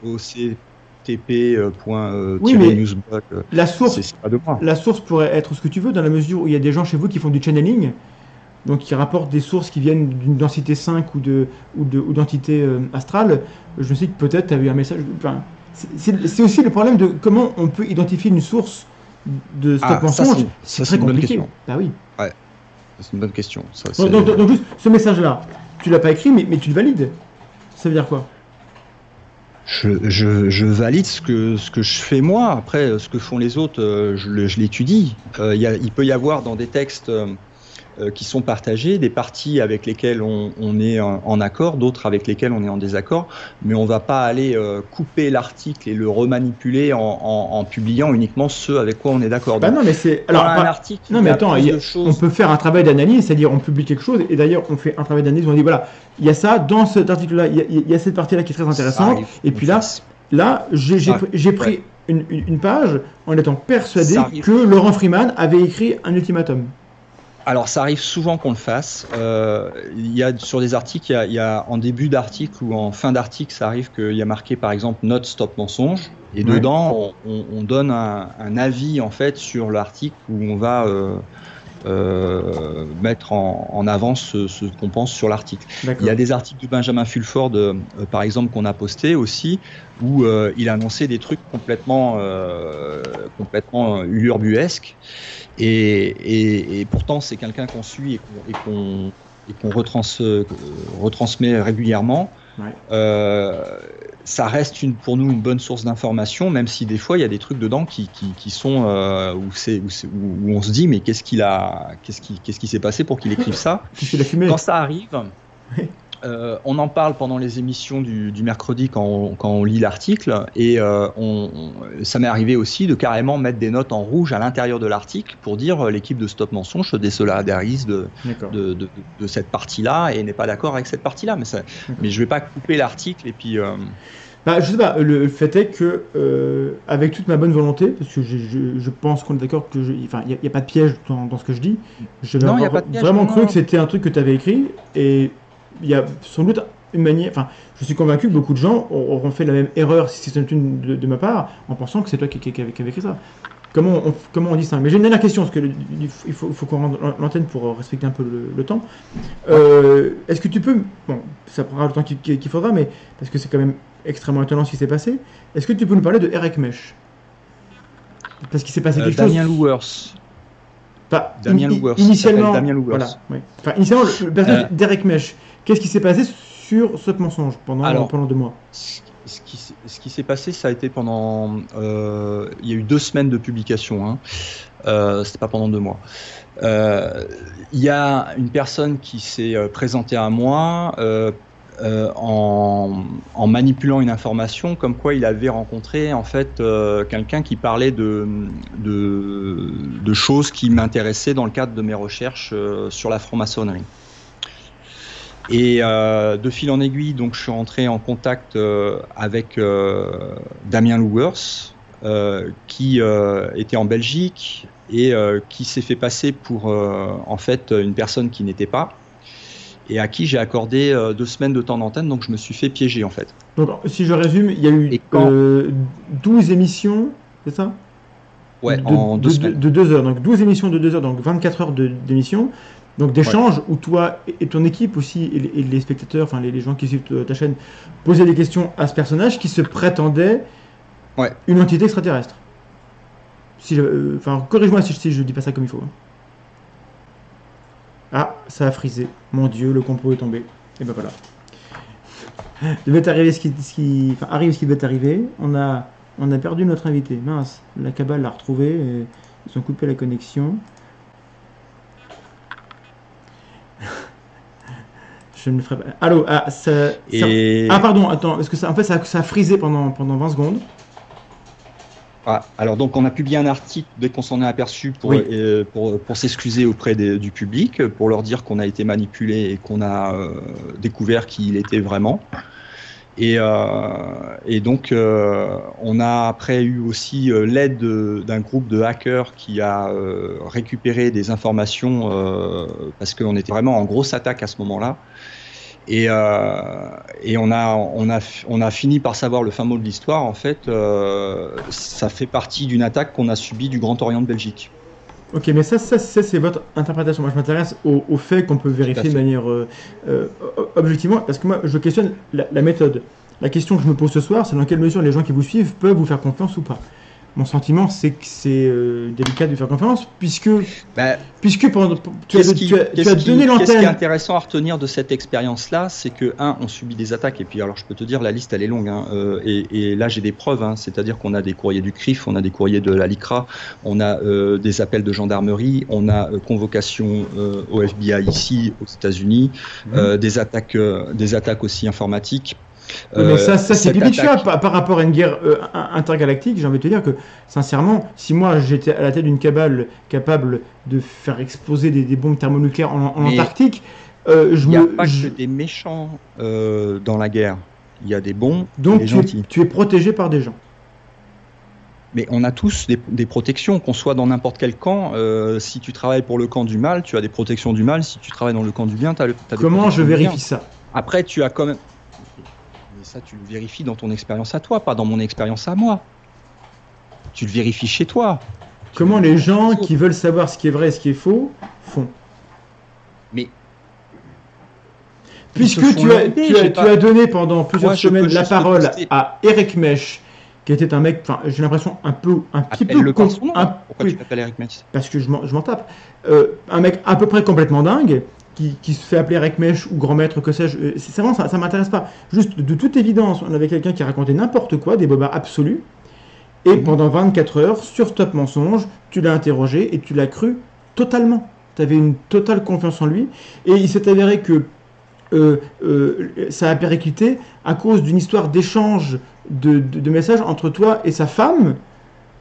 au CTP euh, point euh, euh, La source, moi. la source pourrait être ce que tu veux, dans la mesure où il y a des gens chez vous qui font du channeling, donc qui rapportent des sources qui viennent d'une densité 5 ou de ou de ou d'entité euh, astrale. Je me suis dit que peut-être tu as eu un message. Enfin, c'est- aussi le problème de comment on peut identifier une source de stop Ah, mensonge. c'est- très compliqué. question. Bah oui. C'est une bonne question. Ça, Donc, donc- donc juste, ce message-là, tu l'as pas écrit, mais, mais tu le valides. Ça veut dire quoi? Je, je, je valide ce que, ce que je fais moi. Après, ce que font les autres, euh, je, l'étudie. Euh, il peut y avoir dans des textes euh, qui sont partagés des parties avec lesquelles on, on est en, accord, d'autres avec lesquelles on est en désaccord, mais on va pas aller euh, couper l'article et le remanipuler en, en, en publiant uniquement ceux avec quoi on est d'accord. Bah non, mais c'est. Alors, un article, non, mais attends, a- de on choses. peut faire un travail d'analyse, c'est-à-dire on publie quelque chose, et d'ailleurs on fait un travail d'analyse, on dit voilà, il y a ça, dans cet article-là, il y a- il y, a cette partie-là qui est très intéressante, arrive et puis là, là, j'ai Ça- pris- ouais. une, page en étant persuadé que Laurent Freeman avait écrit un ultimatum. Alors, ça arrive souvent qu'on le fasse. Euh, il y a sur des articles, il y a, il y a en début d'article ou en fin d'article, ça arrive qu'il y a marqué par exemple note stop mensonge, et dedans on, on- on donne un, un avis en fait sur l'article où on va euh, euh, mettre en, en avant ce, ce qu'on pense sur l'article. Il y a des articles de Benjamin Fulford, euh, par exemple, qu'on a posté aussi, où euh, il annonçait des trucs complètement, complètement. Et, et, et pourtant, c'est quelqu'un qu'on suit et qu'on retrans, euh, retransmet régulièrement. Ouais. Euh, ça reste une, pour nous une bonne source d'information, même si des fois il y a des trucs dedans qui, qui, qui sont euh, où, on se dit mais qu'est-ce qu'il a, qu'est-ce qui, qu'est-ce qui s'est passé pour qu'il écrive ça? Quand ça arrive. Euh, on en parle pendant les émissions du, du mercredi quand on, quand on lit l'article. Et euh, on, on- ça m'est arrivé aussi de carrément mettre des notes en rouge à l'intérieur de l'article pour dire euh, l'équipe de Stop Mensonge se désolidarise de, de, de, de cette partie-là et n'est pas d'accord avec cette partie-là. Mais, ça- mais je vais pas couper l'article et puis. euh, Bah, je sais pas, le, fait est que, euh, avec toute ma bonne volonté, parce que je, je, je pense qu'on est d'accord que je, enfin, il n'y a, pas de piège dans, dans ce que je dis, je Non, il y a pas de piège, vraiment non, cru non. que c'était un truc que tu avais écrit, et il y a sans doute une manière, enfin, je suis convaincu que beaucoup de gens auront fait la même erreur, si c'est une de, de ma part, en pensant que c'est toi qui, qui, qui avait écrit ça. comment on, comment on dit ça? Mais j'ai une dernière question, parce que le- il faut, il faut, faut qu'on rende l'antenne pour respecter un peu le, le temps. Euh, Est-ce que tu peux, bon, ça prendra le temps qu'il qu'il faudra, mais parce que c'est quand même extrêmement étonnant ce qui s'est passé. Est-ce que tu peux nous parler de Eric Mesh? Parce qu'il s'est passé Euh, quelque Damien chose. Louwers. Damien Louwers, Initialement, Damien Louwers. voilà, ouais. Enfin, initialement, le, le personnage Euh. d'Eric Mesh. Qu'est-ce qui s'est passé sur ce mensonge pendant, Alors. pendant deux mois Ce qui, s'est- ce qui s'est passé, ça a été pendant. euh, il y a eu deux semaines de publication. Hein. Euh, C'était pas pendant deux mois. Euh, Il y a une personne qui s'est euh, présentée à moi euh, en, manipulant une information comme quoi il avait rencontré en fait euh, quelqu'un qui parlait de, choses qui m'intéressaient dans le cadre de mes recherches euh, sur la franc-maçonnerie. Et de fil en aiguille, donc je suis rentré en contact avec Damien Louwers, qui était en Belgique et qui s'est fait passer pour en fait une personne qui n'était pas et à qui j'ai accordé euh, deux semaines de temps d'antenne, donc je me suis fait piéger en fait. Donc, si je résume, il y a eu quand- euh, 12 émissions, c'est ça? Ouais, de, en de, deux de- semaines. de deux heures. Donc 12 émissions de deux heures, donc 24 heures de- d'émission. Donc d'échanges où toi et- ton équipe aussi, et les, et les spectateurs, enfin les, les gens qui suivent ta- ta chaîne, posaient des questions à ce personnage qui se prétendait Ouais. une entité extraterrestre. Si euh, Enfin, corrige-moi si, je- si je dis pas ça comme il faut. hein. Ah, ça a frisé. Mon dieu, le complot est tombé. Et ben voilà. Devait arriver ce qui, ce qui- enfin, arrive ce qui devait arriver. On a, on a perdu notre invité. Mince, la cabale l'a retrouvé. et ils ont coupé la connexion. Je ne ferai pas. Allô, ah, ça, ah pardon, attends, parce que ça, en fait, ça, ça a frisé pendant, pendant 20 secondes. Ah, alors donc on a publié un article dès qu'on s'en est aperçu pour, Oui. euh, pour, pour s'excuser auprès des- du public, pour leur dire qu'on a été manipulé et qu'on a euh, découvert qui il était vraiment. Et, euh, et donc on a après eu aussi l'aide de- d'un groupe de hackers qui a récupéré des informations parce qu'on était vraiment en grosse attaque à ce moment-là. Et, euh, et on, a, on, a, on a fini par savoir le fin mot de l'histoire. En fait, euh, ça fait partie d'une attaque qu'on a subie du Grand Orient de Belgique. Ok, mais ça, ça, ça, c'est votre interprétation. Moi, je m'intéresse au, au fait qu'on peut vérifier de manière euh, euh, objectivement, parce que moi, je questionne la, la méthode. La question que je me pose ce soir, c'est dans quelle mesure les gens qui vous suivent peuvent vous faire confiance ou pas. Mon sentiment, c'est que c'est euh, délicat de faire confiance, puisque, Bah, puisque pendant, tu as, Qu'est-ce qui, tu as- tu qu'est-ce as qui- donné est l'antenne. intéressant à retenir de cette expérience-là, c'est que un, on subit des attaques et puis alors je peux te dire la liste elle est longue hein, euh, et, et là j'ai des preuves, hein, c'est-à-dire qu'on a des courriers du CRIF, on a des courriers de la LICRA, on a euh, des appels de gendarmerie, on a convocation au FBI ici aux États-Unis, des attaques, euh, des attaques aussi informatiques. Oui, mais Euh, ça, ça c'est attaque- par, par rapport à une guerre euh, in- intergalactique. J'ai envie de te dire que, sincèrement, si moi j'étais à la tête d'une cabale capable de faire exploser des, des bombes thermonucléaires en, en Antarctique, euh, je Il n'y a me. pas je- que des méchants euh, dans la guerre. Il y a des bons et Donc des tu es, gentils. tu es protégé par des gens. Mais on a tous des, des protections, qu'on soit dans n'importe quel camp. euh, si tu travailles pour le camp du mal, tu as des protections du mal. Si tu travailles dans le camp du bien, tu as, des Comment je vérifie ça? Après, tu as quand même. Ça, tu le vérifies dans ton expérience à toi, pas dans mon expérience à moi. Tu le vérifies chez toi. Comment le les gens qui veulent savoir ce qui est vrai et ce qui est faux font Mais Puisque tu as, aider, tu, as, j'ai tu pas- as donné pendant plusieurs Moi, semaines la parole à Eric Mesh, qui était un mec, enfin, j'ai l'impression un peu, un petit peu, nom. un- Pourquoi oui, tu t'appelles Eric Metz parce que je m'en je m'en tape. Euh, un mec à peu près complètement dingue, qui, qui se fait appeler Eric Mesh ou grand maître, que sais-je. euh, C'est vraiment ça, ça m'intéresse pas. Juste de toute évidence, on avait quelqu'un qui racontait n'importe quoi, des bobards absolus. Et Mhm. pendant 24 heures, sur Stop Mensonge, tu l'as interrogé et tu l'as cru totalement. Tu avais une totale confiance en lui. Et il s'est avéré que euh, euh, ça a périclité à cause d'une histoire d'échange de, de- de messages entre toi et sa femme.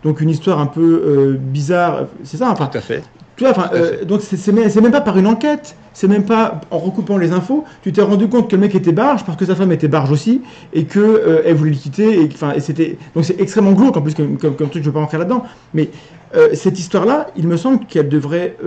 Donc une histoire un peu euh, bizarre, c'est ça enfin, Tout à fait. Tu vois, enfin, euh, donc c'est- même, pas par une enquête, c'est même pas en recoupant les infos, tu t'es rendu compte que le mec était barge parce que sa femme était barge aussi et que euh, elle voulait le quitter et que, enfin et c'était donc c'est extrêmement glauque en plus comme, comme, comme truc je veux pas rentrer là-dedans. Mais euh, cette histoire là il me semble qu'elle devrait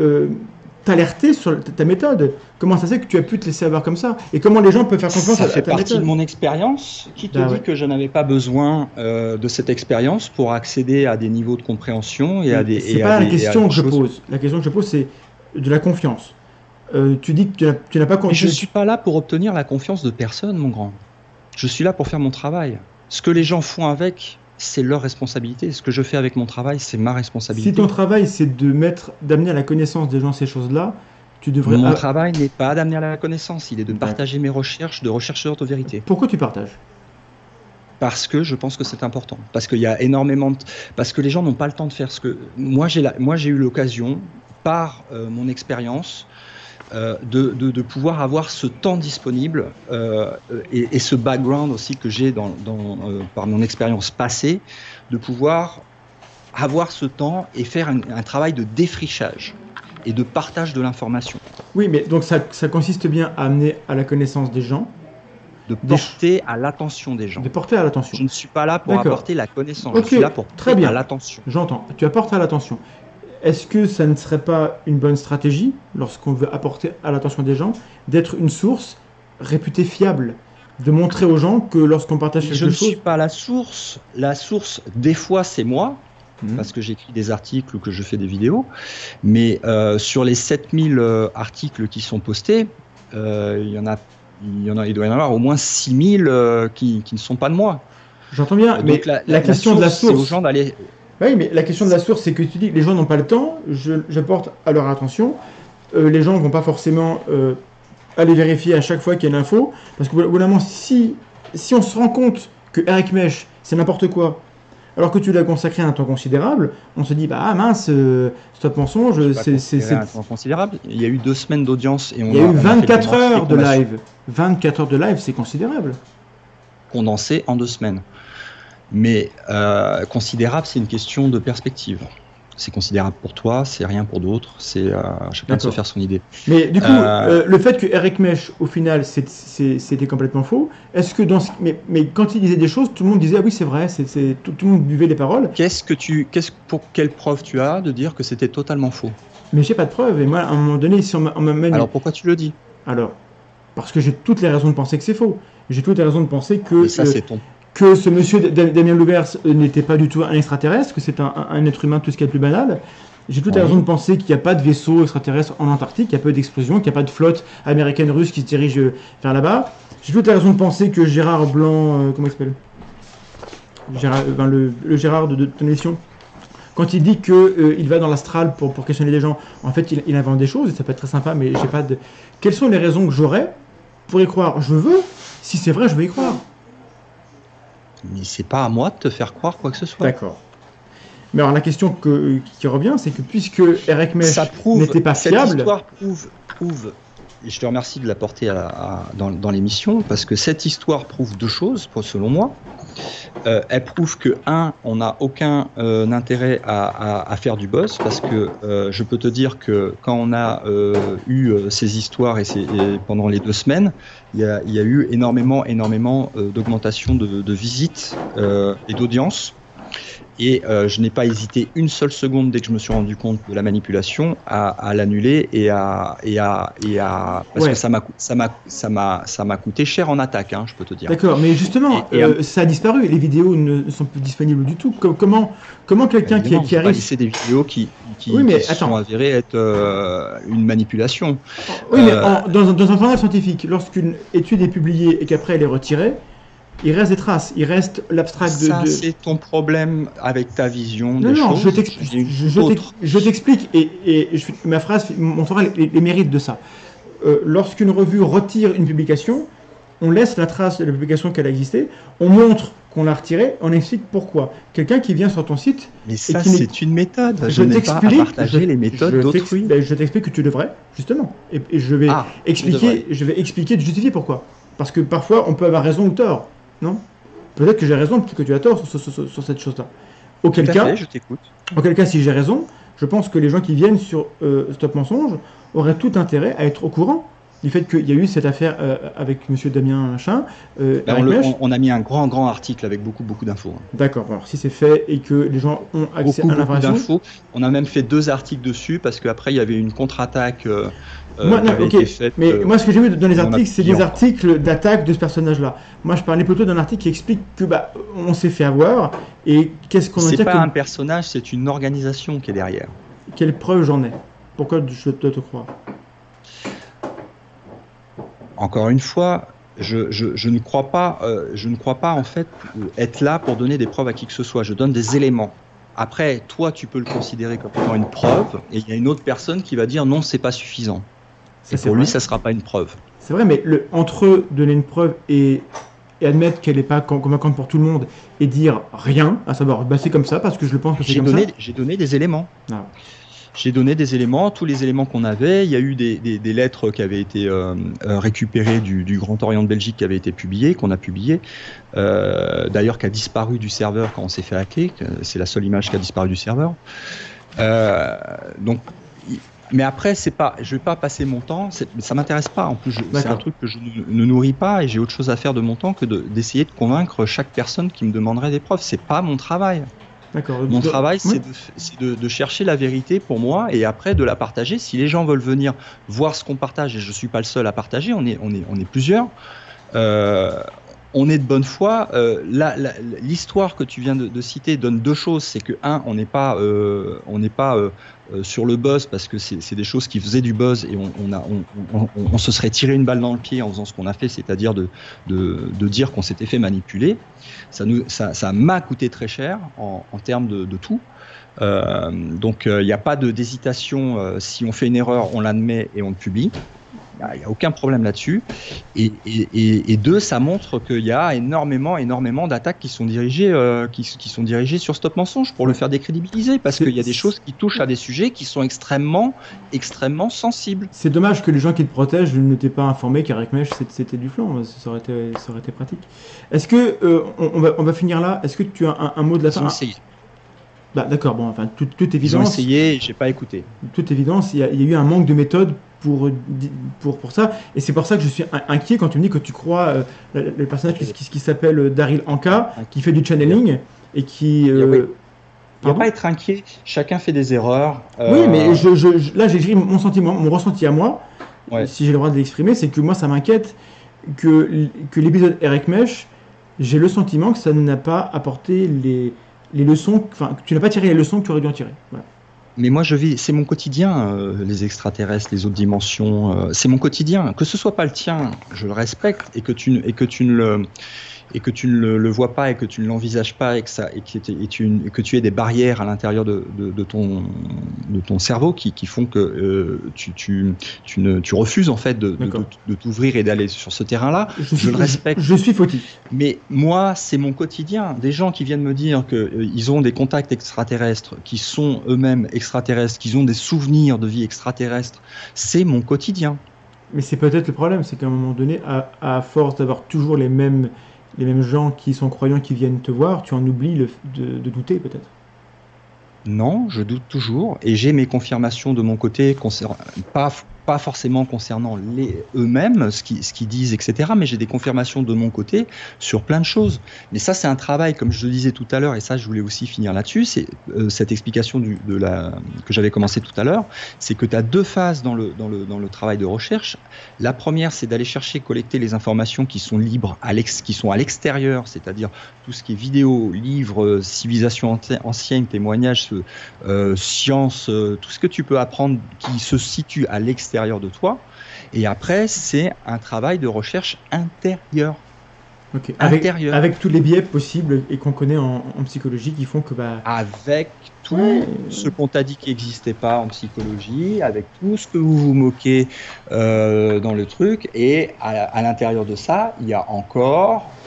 t'alerter sur ta méthode. Comment ça se fait que tu as pu te laisser avoir comme ça? Et comment les gens peuvent faire confiance Ça à, à fait ta partie de mon expérience. Qui te Bah dit ouais. que je n'avais pas besoin euh, de cette expérience pour accéder à des niveaux de compréhension et à des. C'est à pas la à question que je choses- pose. La question que je pose, c'est de la confiance. Euh, tu dis que tu n'as- pas confiance. je suis pas là pour obtenir la confiance de personne, mon grand. Je suis là pour faire mon travail. Ce que les gens font avec, c'est leur responsabilité. Ce que je fais avec mon travail, c'est ma responsabilité. Si ton travail, c'est de mettre, d'amener à la connaissance des gens ces choses-là, tu devrais. Mon travail n'est pas d'amener à la connaissance, il est de partager mes recherches de chercheur de vérité. Pourquoi tu partages? Parce que je pense que c'est important. Parce qu'il y a énormément de... Parce que les gens n'ont pas le temps de faire ce que... Moi, j'ai la... Moi, j'ai eu l'occasion, par euh, mon expérience, euh, de, de, de pouvoir avoir ce temps disponible euh, et, et ce background aussi que j'ai dans, dans, euh, par mon expérience passée, de pouvoir avoir ce temps et faire un, un travail de défrichage et de partage de l'information. Oui, mais donc ça, ça consiste bien à amener à la connaissance des gens, de Des- porter à l'attention des gens. de porter à l'attention. Je ne suis pas là pour apporter la connaissance, je suis là pour très porter bien. à l'attention. J'entends. Tu apportes à l'attention. Est-ce que ça ne serait pas une bonne stratégie, lorsqu'on veut apporter à l'attention des gens, d'être une source réputée fiable De montrer aux gens que lorsqu'on partage quelque Je ne chose. suis pas la source. La source, des fois, c'est moi, Mhm. parce que j'écris des articles ou que je fais des vidéos. Mais euh, sur les 7000 euh, articles qui sont postés, euh, il y en a. Il, y en a, il doit y en avoir au moins 6000 euh, qui, qui ne sont pas de moi. J'entends bien, Donc mais la, question de la c'est aux source. gens d'aller. Oui, mais la question de la source, c'est que tu dis les gens n'ont pas le temps, j'apporte à leur attention. Euh, les gens ne vont pas forcément euh, aller vérifier à chaque fois qu'il y a une info. Parce que, moment, si, si on se rend compte que Eric Mesh, c'est n'importe quoi, alors que tu l'as consacré un temps considérable, on se dit, bah ah, mince, euh, stop mensonge, c'est. un temps considérable. Il y a eu deux semaines d'audience et on Il y a eu on fait 24 le heures de live. 24 heures de live, c'est considérable. condensé en deux semaines. Mais euh, considérable, c'est une question de perspective. C'est considérable pour toi, c'est rien pour d'autres, c'est euh, chacun de se faire son idée. Mais du coup, Euh, euh, le fait que Eric Mesh, au final, c'était complètement faux, est-ce que dans ce... mais, mais quand il disait des choses, tout le monde disait, ah oui, c'est vrai, c'est tout, tout le monde buvait les paroles, Qu'est-ce que tu, qu'est-ce pour quelle preuve tu as de dire que c'était totalement faux? Mais j'ai pas de preuves. Et moi, à un moment donné, si on m'a- on m'amène. Alors pourquoi tu le dis? Alors, parce que j'ai toutes les raisons de penser que c'est faux. J'ai toutes les raisons de penser que, Mais ça euh, c'est ton. Que ce monsieur Da- Damien Louvers euh, n'était pas du tout un extraterrestre, que c'est un, être humain tout ce qui est le plus banal. J'ai toutes les Oui. raisons de penser qu'il n'y a pas de vaisseau extraterrestre en Antarctique, qu'il n'y a pas d'explosion, qu'il n'y a pas de flotte américaine-russe qui se dirige euh, vers là-bas. J'ai toutes les raisons de penser que Gérard Blanc, euh, comment il s'appelle? Gérard, euh, ben, le, le Gérard de, de ton émission, quand il dit que euh, il va dans l'astral pour, pour questionner les gens, en fait, il, il invente des choses et ça peut être très sympa, mais j'ai pas de. Quelles sont les raisons que j'aurais pour y croire? Je veux. Si c'est vrai, je veux y croire. Mais c'est pas à moi de te faire croire quoi que ce soit. D'accord. Mais alors la question que, qui revient, c'est que puisque Eric Mesh n'était pas cette fiable, histoire prouve, prouve. Et je te remercie de l'apporter à, à- dans, dans l'émission parce que cette histoire prouve deux choses, selon moi. Euh, elle prouve que un, on n'a aucun euh, intérêt à, à- à faire du buzz parce que euh, je peux te dire que quand on a eu ces histoires et, ces- et pendant les deux semaines, il y a, y a eu énormément, énormément euh, d'augmentation de, de visites euh, et d'audience. Et euh, je n'ai pas hésité une seule seconde dès que je me suis rendu compte de la manipulation à, à l'annuler et à et à et à parce Ouais. que ça m'a ça m'a ça m'a ça m'a coûté cher en attaque, hein, je peux te dire. D'accord, mais justement, Et- et euh, ça a disparu. Les vidéos ne sont plus disponibles du tout. Com- comment, comment quelqu'un qui, qui arrive. laisser des vidéos qui qui, Oui, mais qui attends. sont avérées être euh, une manipulation. Oui, mais en- dans, un- dans un journal scientifique, lorsqu'une étude est publiée et qu'après elle est retirée, il reste des traces. Il reste l'abstract de. Ça de- c'est ton problème avec ta vision Non, des non, choses. je t'explique. Et, et je- ma phrase montrera les, les mérites de ça. Euh, Lorsqu'une revue retire une publication, on laisse la trace de la publication qu'elle a existé, on montre qu'on l'a retirée, on explique pourquoi. Quelqu'un qui vient sur ton site, Mais ça c'est une méthode. Je, je t'explique. partager je- les méthodes je d'autrui. t'explique- ben, je t'explique que tu devrais, justement. Et, et je vais Ah, expliquer, je vais expliquer, justifier pourquoi. Parce que parfois, on peut avoir raison ou tort, non Peut-être que j'ai raison, peut-être que tu as tort sur, sur- sur- sur cette chose-là. Auquel cas, fait, je t'écoute. Auquel cas, si j'ai raison, je pense que les gens qui viennent sur euh, Stop Mensonge auraient tout intérêt à être au courant du fait qu'il y a eu cette affaire euh, avec Monsieur Damien Chin. euh, Ben, Eric on, le- Mèche. on- on a mis un grand, grand article avec beaucoup, beaucoup d'infos. hein. D'accord. Alors si c'est fait et que les gens ont accès Beaucoup, à l'information. On a même fait deux articles dessus parce qu'après, il y avait une contre-attaque euh, Moi, non, été faite. Mais euh, moi, ce que j'ai vu dans les a articles, c'est des articles d'attaque de ce personnage-là. Moi, je parlais plutôt d'un article qui explique que bah, on s'est fait avoir et qu'est-ce qu'on en c'est pas comme- un personnage, c'est une organisation qui est derrière. quelle preuve j'en ai? Pourquoi je dois te croire? Encore une fois, je, je- je ne crois pas, euh, je ne crois pas en fait être là pour donner des preuves à qui que ce soit. Je donne des éléments. Après, toi, tu peux le considérer comme étant une preuve, et il y a une autre personne qui va dire non, c'est pas suffisant. Ça, Et c'est pour lui, ça sera pas une preuve. C'est vrai, mais le, entre donner une preuve et, et admettre qu'elle n'est pas con- convaincante pour tout le monde et dire rien, à savoir, bah, c'est comme ça parce que je le pense que c'est comme donné, ça. j'ai donné des éléments. Ah. J'ai donné des éléments, tous les éléments qu'on avait. Il y a eu des, des- des lettres qui avaient été euh, euh, récupérées du, du Grand Orient de Belgique qui avaient été publiées, qu'on a publiées. Euh, D'ailleurs, qui a disparu du serveur quand on s'est fait hacker. C'est la seule image qui a disparu du serveur. Euh, donc, mais après, c'est pas, je vais pas passer mon temps. Ça m'intéresse pas. En plus, c'est un truc que je ne, ne nourris pas et j'ai autre chose à faire de mon temps que de- d'essayer de, convaincre chaque personne qui me demanderait des preuves. C'est pas mon travail. D'accord. Mon travail, c'est de, c'est de- de chercher la vérité pour moi et après de la partager. Si les gens veulent venir voir ce qu'on partage, et je suis pas le seul à partager, on est, on est, on est plusieurs. euh, on est de bonne foi. Euh, L'histoire que tu viens de, de citer donne deux choses. C'est que un, on n'est pas, euh, on n'est pas euh, sur le buzz parce que c'est des choses qui faisaient du buzz et on, on on, se serait tiré une balle dans le pied en faisant ce qu'on a fait, c'est-à-dire de, de, dire qu'on s'était fait manipuler. Ça nous, ça, ça m'a coûté très cher en, en termes de, de tout. Euh, donc il n'y a pas d'hésitation. euh, si on fait une erreur, on l'admet et on le publie. Il n'y a aucun problème là-dessus. Et, et, et, et deux, ça montre qu'il y a énormément, énormément d'attaques qui sont dirigées, euh, qui, qui sont dirigées sur Stop Mensonge pour le faire décrédibiliser, parce qu'il y a des choses qui touchent à des sujets qui sont extrêmement, extrêmement sensibles. C'est dommage que les gens qui te protègent ne t'aient pas informé qu'Eric Mèche c'était- du flanc, ça aurait été, ça aurait été pratique. Est-ce que, euh, on, on va, on va finir là, est-ce que tu as un, un mot de la fin? essayé. Bah, D'accord, bon, enfin, toute, toute Ils ont évidence, essayé, j'ai pas écouté. toute évidence, il y, y a eu un manque de méthode pour, pour, pour ça, et c'est pour ça que je suis in- inquiet quand tu me dis que tu crois euh, le, personnage qui, qui- qui s'appelle euh, Daryl Anka, qui fait du channeling, et qui... euh, Il oui. N'y a pas à être inquiet, chacun fait des erreurs. Oui, mais je, je- je- là, j'écris mon sentiment, mon ressenti à moi, Ouais. si j'ai le droit de l'exprimer, c'est que moi, ça m'inquiète que, que l'épisode Eric Mesh, j'ai le sentiment que ça n'a pas apporté les, les leçons, enfin, que tu n'as pas tiré les leçons que tu aurais dû en tirer. Voilà. Mais moi, je vis, c'est mon quotidien, euh, les extraterrestres, les autres dimensions, euh, c'est mon quotidien. Que ce soit pas le tien, je le respecte et que tu, et que tu ne le, et que tu ne le, le vois pas et que tu ne l'envisages pas et que ça, et que, tu- et tu, et que tu aies des barrières à l'intérieur de, de, de ton, de ton cerveau qui, qui font que euh, tu, tu, tu, ne, tu refuses en fait de, de, t'ouvrir et d'aller sur ce terrain-là. Je, le respecte. Je, suis fautif. Mais moi, c'est mon quotidien. Des gens qui viennent me dire qu'ils ont des contacts extraterrestres, qui sont eux-mêmes extraterrestres, qu'ils ont des souvenirs de vie extraterrestre, c'est mon quotidien. Mais c'est peut-être le problème, c'est qu'à un moment donné, à, à force d'avoir toujours les mêmes, les mêmes gens qui sont croyants qui viennent te voir, tu en oublies de, douter peut-être. Non, je doute toujours et j'ai mes confirmations de mon côté, pas, pas forcément concernant eux-mêmes, ce qu'ils ce disent, etc. Mais j'ai des confirmations de mon côté sur plein de choses. Mais ça, c'est un travail, comme je le disais tout à l'heure, et ça, je voulais aussi finir là-dessus. C'est euh, cette explication de la, que j'avais commencé tout à l'heure, c'est que tu as deux phases dans le, dans, le, dans le travail de recherche. La première, c'est d'aller chercher, collecter les informations qui sont libres, à qui sont à l'extérieur, c'est-à-dire tout ce qui est vidéo, livres, civilisation ancienne, témoignages, euh, sciences, euh, tout ce que tu peux apprendre qui se situe à l'extérieur de toi. Et après, c'est un travail de recherche intérieure. Ok. Avec, Intérieur. avec tous les biais possibles et qu'on connaît en, en psychologie qui font que bah. Avec tout Ouais. ce qu'on t'a dit qui n'existait pas en psychologie, avec tout ce que vous vous moquez euh, dans le truc. Et à, à l'intérieur de ça, il y a encore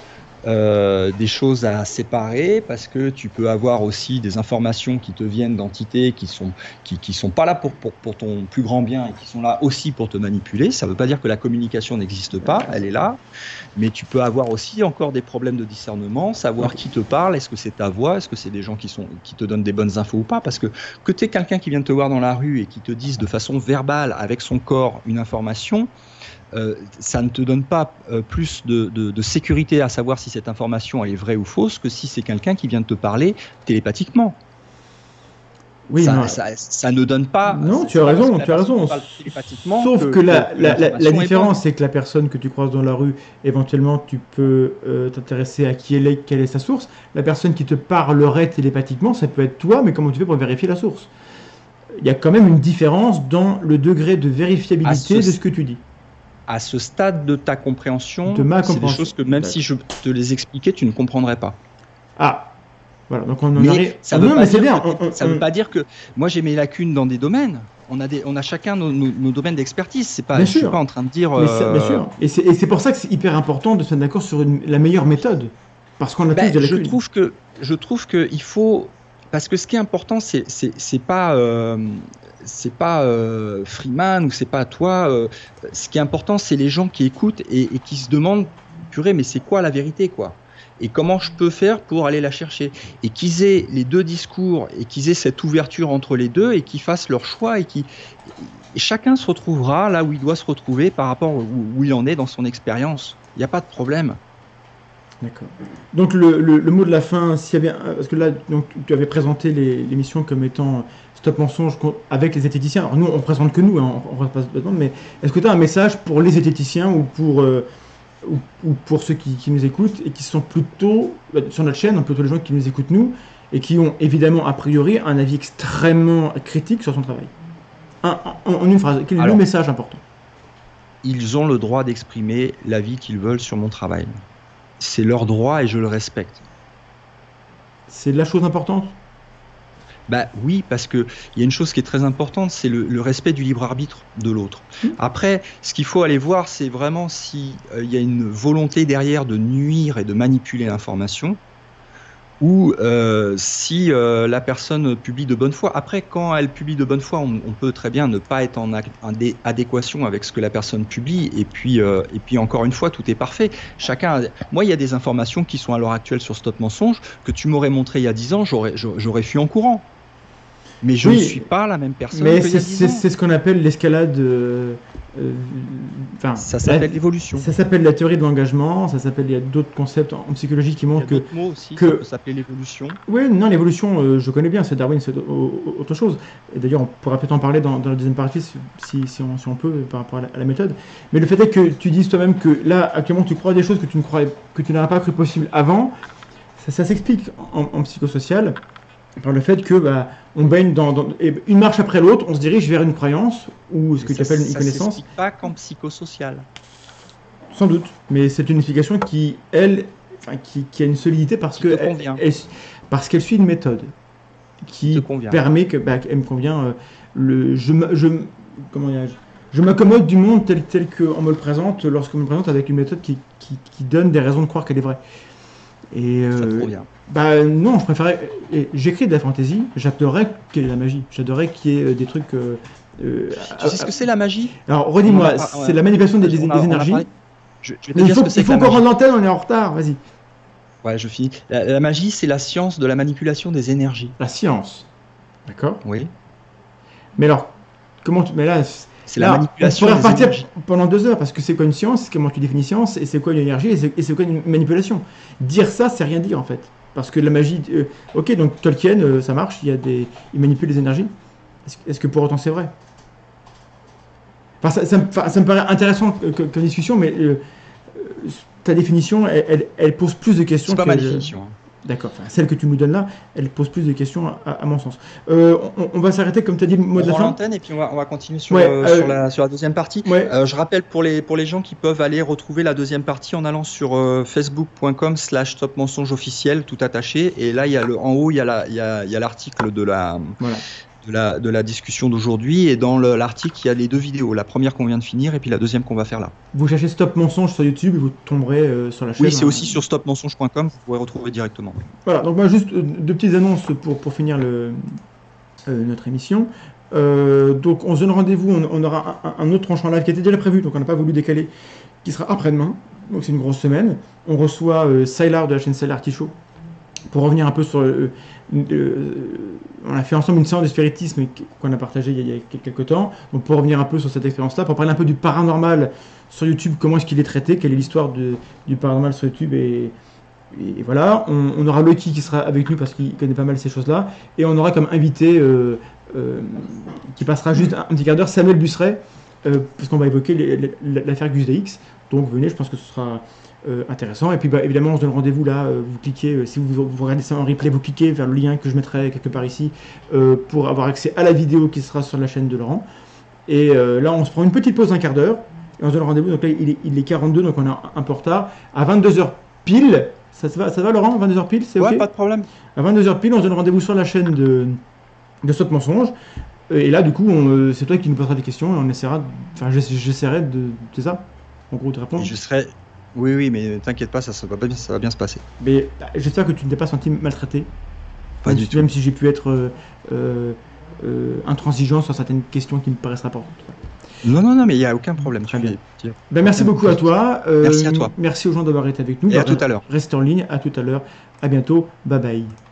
euh, des choses à séparer parce que tu peux avoir aussi des informations qui te viennent d'entités qui sont qui, qui sont pas là pour, pour pour ton plus grand bien et qui sont là aussi pour te manipuler. Ça veut pas dire que la communication n'existe pas, elle est là, mais tu peux avoir aussi encore des problèmes de discernement, savoir qui te parle, est-ce que c'est ta voix, est-ce que c'est des gens qui sont qui te donnent des bonnes infos ou pas, parce que que tu quelqu'un qui vient te voir dans la rue et qui te dise de façon verbale avec son corps une information, euh, ça ne te donne pas euh, plus de, de- de sécurité à savoir si cette information elle est vraie ou fausse que si c'est quelqu'un qui vient de te parler télépathiquement. Oui, ça, ça- ça ne donne pas. Non, tu as raison, tu as raison. Sauf que, la, que la- la- la l'information est différence, c'est que la personne que tu croises dans la rue, éventuellement, tu peux euh, t'intéresser à qui elle est, quelle est sa source. La personne qui te parlerait télépathiquement, ça peut être toi, mais comment tu fais pour vérifier la source? Il y a quand même une différence dans le degré de vérifiabilité À de ce que tu dis. À ce stade de ta compréhension, De ma c'est des choses que même si je te les expliquais, tu ne comprendrais pas. Ah Voilà, donc on en Mais arrive. ça Ah veut non, pas mais c'est dire bien. que- veut pas dire moi j'ai mes lacunes dans des domaines. On a des, on a chacun nos, nos- nos domaines d'expertise. C'est pas, Bien je suis sûr. pas en train de dire. Bien euh, sûr. Et c'est pour ça que c'est hyper important de se mettre d'accord sur une- la meilleure méthode. Parce qu'on a Ben, tous des je lacunes. trouve que je trouve que il faut parce que ce qui est important c'est c'est pas euh, c'est pas euh, Freeman ou c'est pas toi euh, ce qui est important c'est les gens qui écoutent et, qui se demandent purée mais c'est quoi la vérité quoi? Et comment je peux faire pour aller la chercher? Et qu'ils aient les deux discours et qu'ils aient cette ouverture entre les deux et qu'ils fassent leur choix et qui chacun se retrouvera là où il doit se retrouver par rapport où, où il en est dans son expérience. Il n'y a pas de problème D'accord. Donc le, le- le mot de la fin, s'il y avait, parce que là, donc, tu avais présenté l'émission comme étant Stop Mensonge avec les zététiciens. Alors nous, on présente que nous, hein, on ne pas dedans, mais est-ce que tu as un message pour les zététiciens ou pour, euh, ou, ou pour ceux qui, qui nous écoutent et qui sont plutôt, sur notre chaîne, plutôt les gens qui nous écoutent nous, et qui ont évidemment, a priori, un avis extrêmement critique sur son travail? Un- en, en une phrase, quel est Alors. le message important? ils ont le droit d'exprimer l'avis qu'ils veulent sur mon travail. C'est leur droit et je le respecte. C'est la chose importante? Bah oui, parce que il y a une chose qui est très importante, c'est le, le respect du libre arbitre de l'autre. Mhm. Après, ce qu'il faut aller voir, c'est vraiment si euh, il y a une volonté derrière de nuire et de manipuler l'information, ou euh, si euh, la personne publie de bonne foi. Après, quand elle publie de bonne foi, on, on peut très bien ne pas être en, adéquation avec ce que la personne publie. Et puis, euh, et puis encore une fois, tout est parfait. Chacun. a- Moi, il y a des informations qui sont à l'heure actuelle sur Stop Mensonge que tu m'aurais montré il y a 10 ans, j'aurais fui en courant. Mais je Oui. ne suis pas la même personne Mais qu'il y c'est a 10 c'est- ans. c'est ce qu'on appelle l'escalade. Euh, enfin, Ça s'appelle l'évolution. Ça s'appelle la théorie de l'engagement, ça s'appelle, il y a d'autres concepts en psychologie qui Il y a montrent que... d'autres mots aussi que- ça peut s'appeler l'évolution. Oui, non, l'évolution, euh, je connais bien, c'est Darwin, c'est au- au- autre chose. Et d'ailleurs, on pourra peut-être en parler dans, dans la deuxième partie, si, si, on, si on peut, par rapport à la, à la méthode. Mais le fait est que tu dises toi-même que là, actuellement, tu crois des choses que tu ne croyais, que tu n'aurais pas cru possible avant, ça, ça s'explique en, en psychosocial par le fait que bah, on baigne dans, une marche après l'autre, on se dirige vers une croyance ou ce que tu appelles une ça connaissance. pas qu'en psychosocial. Sans doute, mais c'est une explication qui, elle, enfin, qui, qui a une solidité parce que elle- parce qu'elle suit une méthode Qui permet que, bah, elle me convient. euh, le, je, je, me- comment dirais-je je m'accommode du monde tel, tel qu'on me le présente lorsqu'on me le présente avec une méthode qui, qui, qui donne des raisons de croire qu'elle est vraie. Et Ça te euh, convient. Bah non, je préférais. J'écris de la fantasy. J'adorerais qu'il y ait de la magie. J'adorerais qu'il y ait euh, des trucs. euh, euh, Tu sais ce que c'est la magie? Alors redis-moi, ouais. c'est la manipulation des, a- énergies. Je, je vais il faut, qu'on rende l'antenne, on est en retard. Vas-y. Ouais, je finis. La, la magie, c'est la science de la manipulation des énergies. La science. D'accord? Oui. Mais alors, comment tu. Mais là, C'est la manipulation On pourrait repartir énergies. pendant deux heures parce que c'est quoi une science, comment tu définis science, et c'est quoi une énergie, et c'est quoi une manipulation? Dire ça, c'est rien dire en fait. Parce que la magie. euh, ok, donc Tolkien, euh, ça marche, il, y a des, il manipule les énergies. Est-ce que pour autant c'est vrai? Enfin, ça, ça me, ça me paraît intéressant que- que- comme discussion, mais euh, ta définition, elle, elle- elle pose plus de questions. C'est pas ma qu'elle- définition. hein. D'accord, enfin, celle que tu nous donnes là, elle pose plus de questions à, à mon sens. Euh, on, on va s'arrêter, comme tu as dit, le mot On de la fin. l'antenne et puis on va, on va continuer sur, Ouais, euh, euh, sur, la, sur la deuxième partie. Ouais. Euh, je rappelle pour les, pour les gens qui peuvent aller retrouver la deuxième partie en allant sur facebook.com slash top mensonge officiel, tout attaché. Et là, il y a le, en haut, il y a la- il y a, il y a l'article de la, Voilà. De la, de la discussion d'aujourd'hui. Et dans le- l'article, il y a les deux vidéos. La première qu'on vient de finir et puis la deuxième qu'on va faire là. Vous cherchez Stop Mensonge sur YouTube et vous tomberez euh, sur la chaîne. Oui, c'est hein. aussi sur stopmensonge.com, vous pouvez retrouver directement. Voilà, donc moi juste euh, deux petites annonces pour, pour finir le, euh, notre émission. Euh, donc on se donne rendez-vous, on, on aura un, un autre tranche en live qui était déjà prévu, donc on n'a pas voulu décaler, qui sera après-demain, donc c'est une grosse semaine. On reçoit Sylar de la chaîne Sylar Show pour revenir un peu sur. euh, euh, on a fait ensemble une séance de spiritisme qu'on a partagée il y a, quelques temps. Donc pour revenir un peu sur cette expérience-là, pour parler un peu du paranormal sur YouTube, comment est-ce qu'il est traité, quelle est l'histoire du paranormal sur YouTube et, voilà. On, aura Loki qui sera avec nous parce qu'il connaît pas mal ces choses-là. Et on aura comme invité euh, qui passera juste un, petit quart d'heure Samuel Busseret euh, parce qu'on va évoquer l'affaire Gus DX. Donc venez, je pense que ce sera euh, intéressant. Et puis bah, évidemment, on se donne rendez-vous là. euh, vous cliquez, euh, si vous, vous regardez ça en replay, vous cliquez vers le lien que je mettrai quelque part ici euh, pour avoir accès à la vidéo qui sera sur la chaîne de Laurent. Et euh, là, on se prend une petite pause d'un quart d'heure et on se donne rendez-vous. Donc là, il est, il est 42, donc on a un peu retard. À 22h pile, ça, va, ça va Laurent? 22h pile, c'est Ouais, ok? pas de problème. à 22h pile, on se donne rendez-vous sur la chaîne de, de Saute Mensonge. Et là, du coup, on, c'est toi qui nous posera des questions et on essaiera. Enfin, j'essa- j'essaierai de. C'est ça? En gros, de répondre. Je serai. Oui, oui, mais t'inquiète pas, ça, ça va bien, ça va bien se passer. Mais bah, j'espère que tu ne t'es pas senti maltraité. Pas même, du si- tout. Même si j'ai pu être euh, euh, euh, intransigeant sur certaines questions qui me paraissent importantes. Non, non, non, mais il n'y a aucun problème. Très bien. Ben, merci beaucoup à toi. Euh, Merci à toi. Merci aux gens d'avoir été avec nous. Et à Bah, tout à l'heure. Reste en ligne. À tout à l'heure. À bientôt. Bye bye.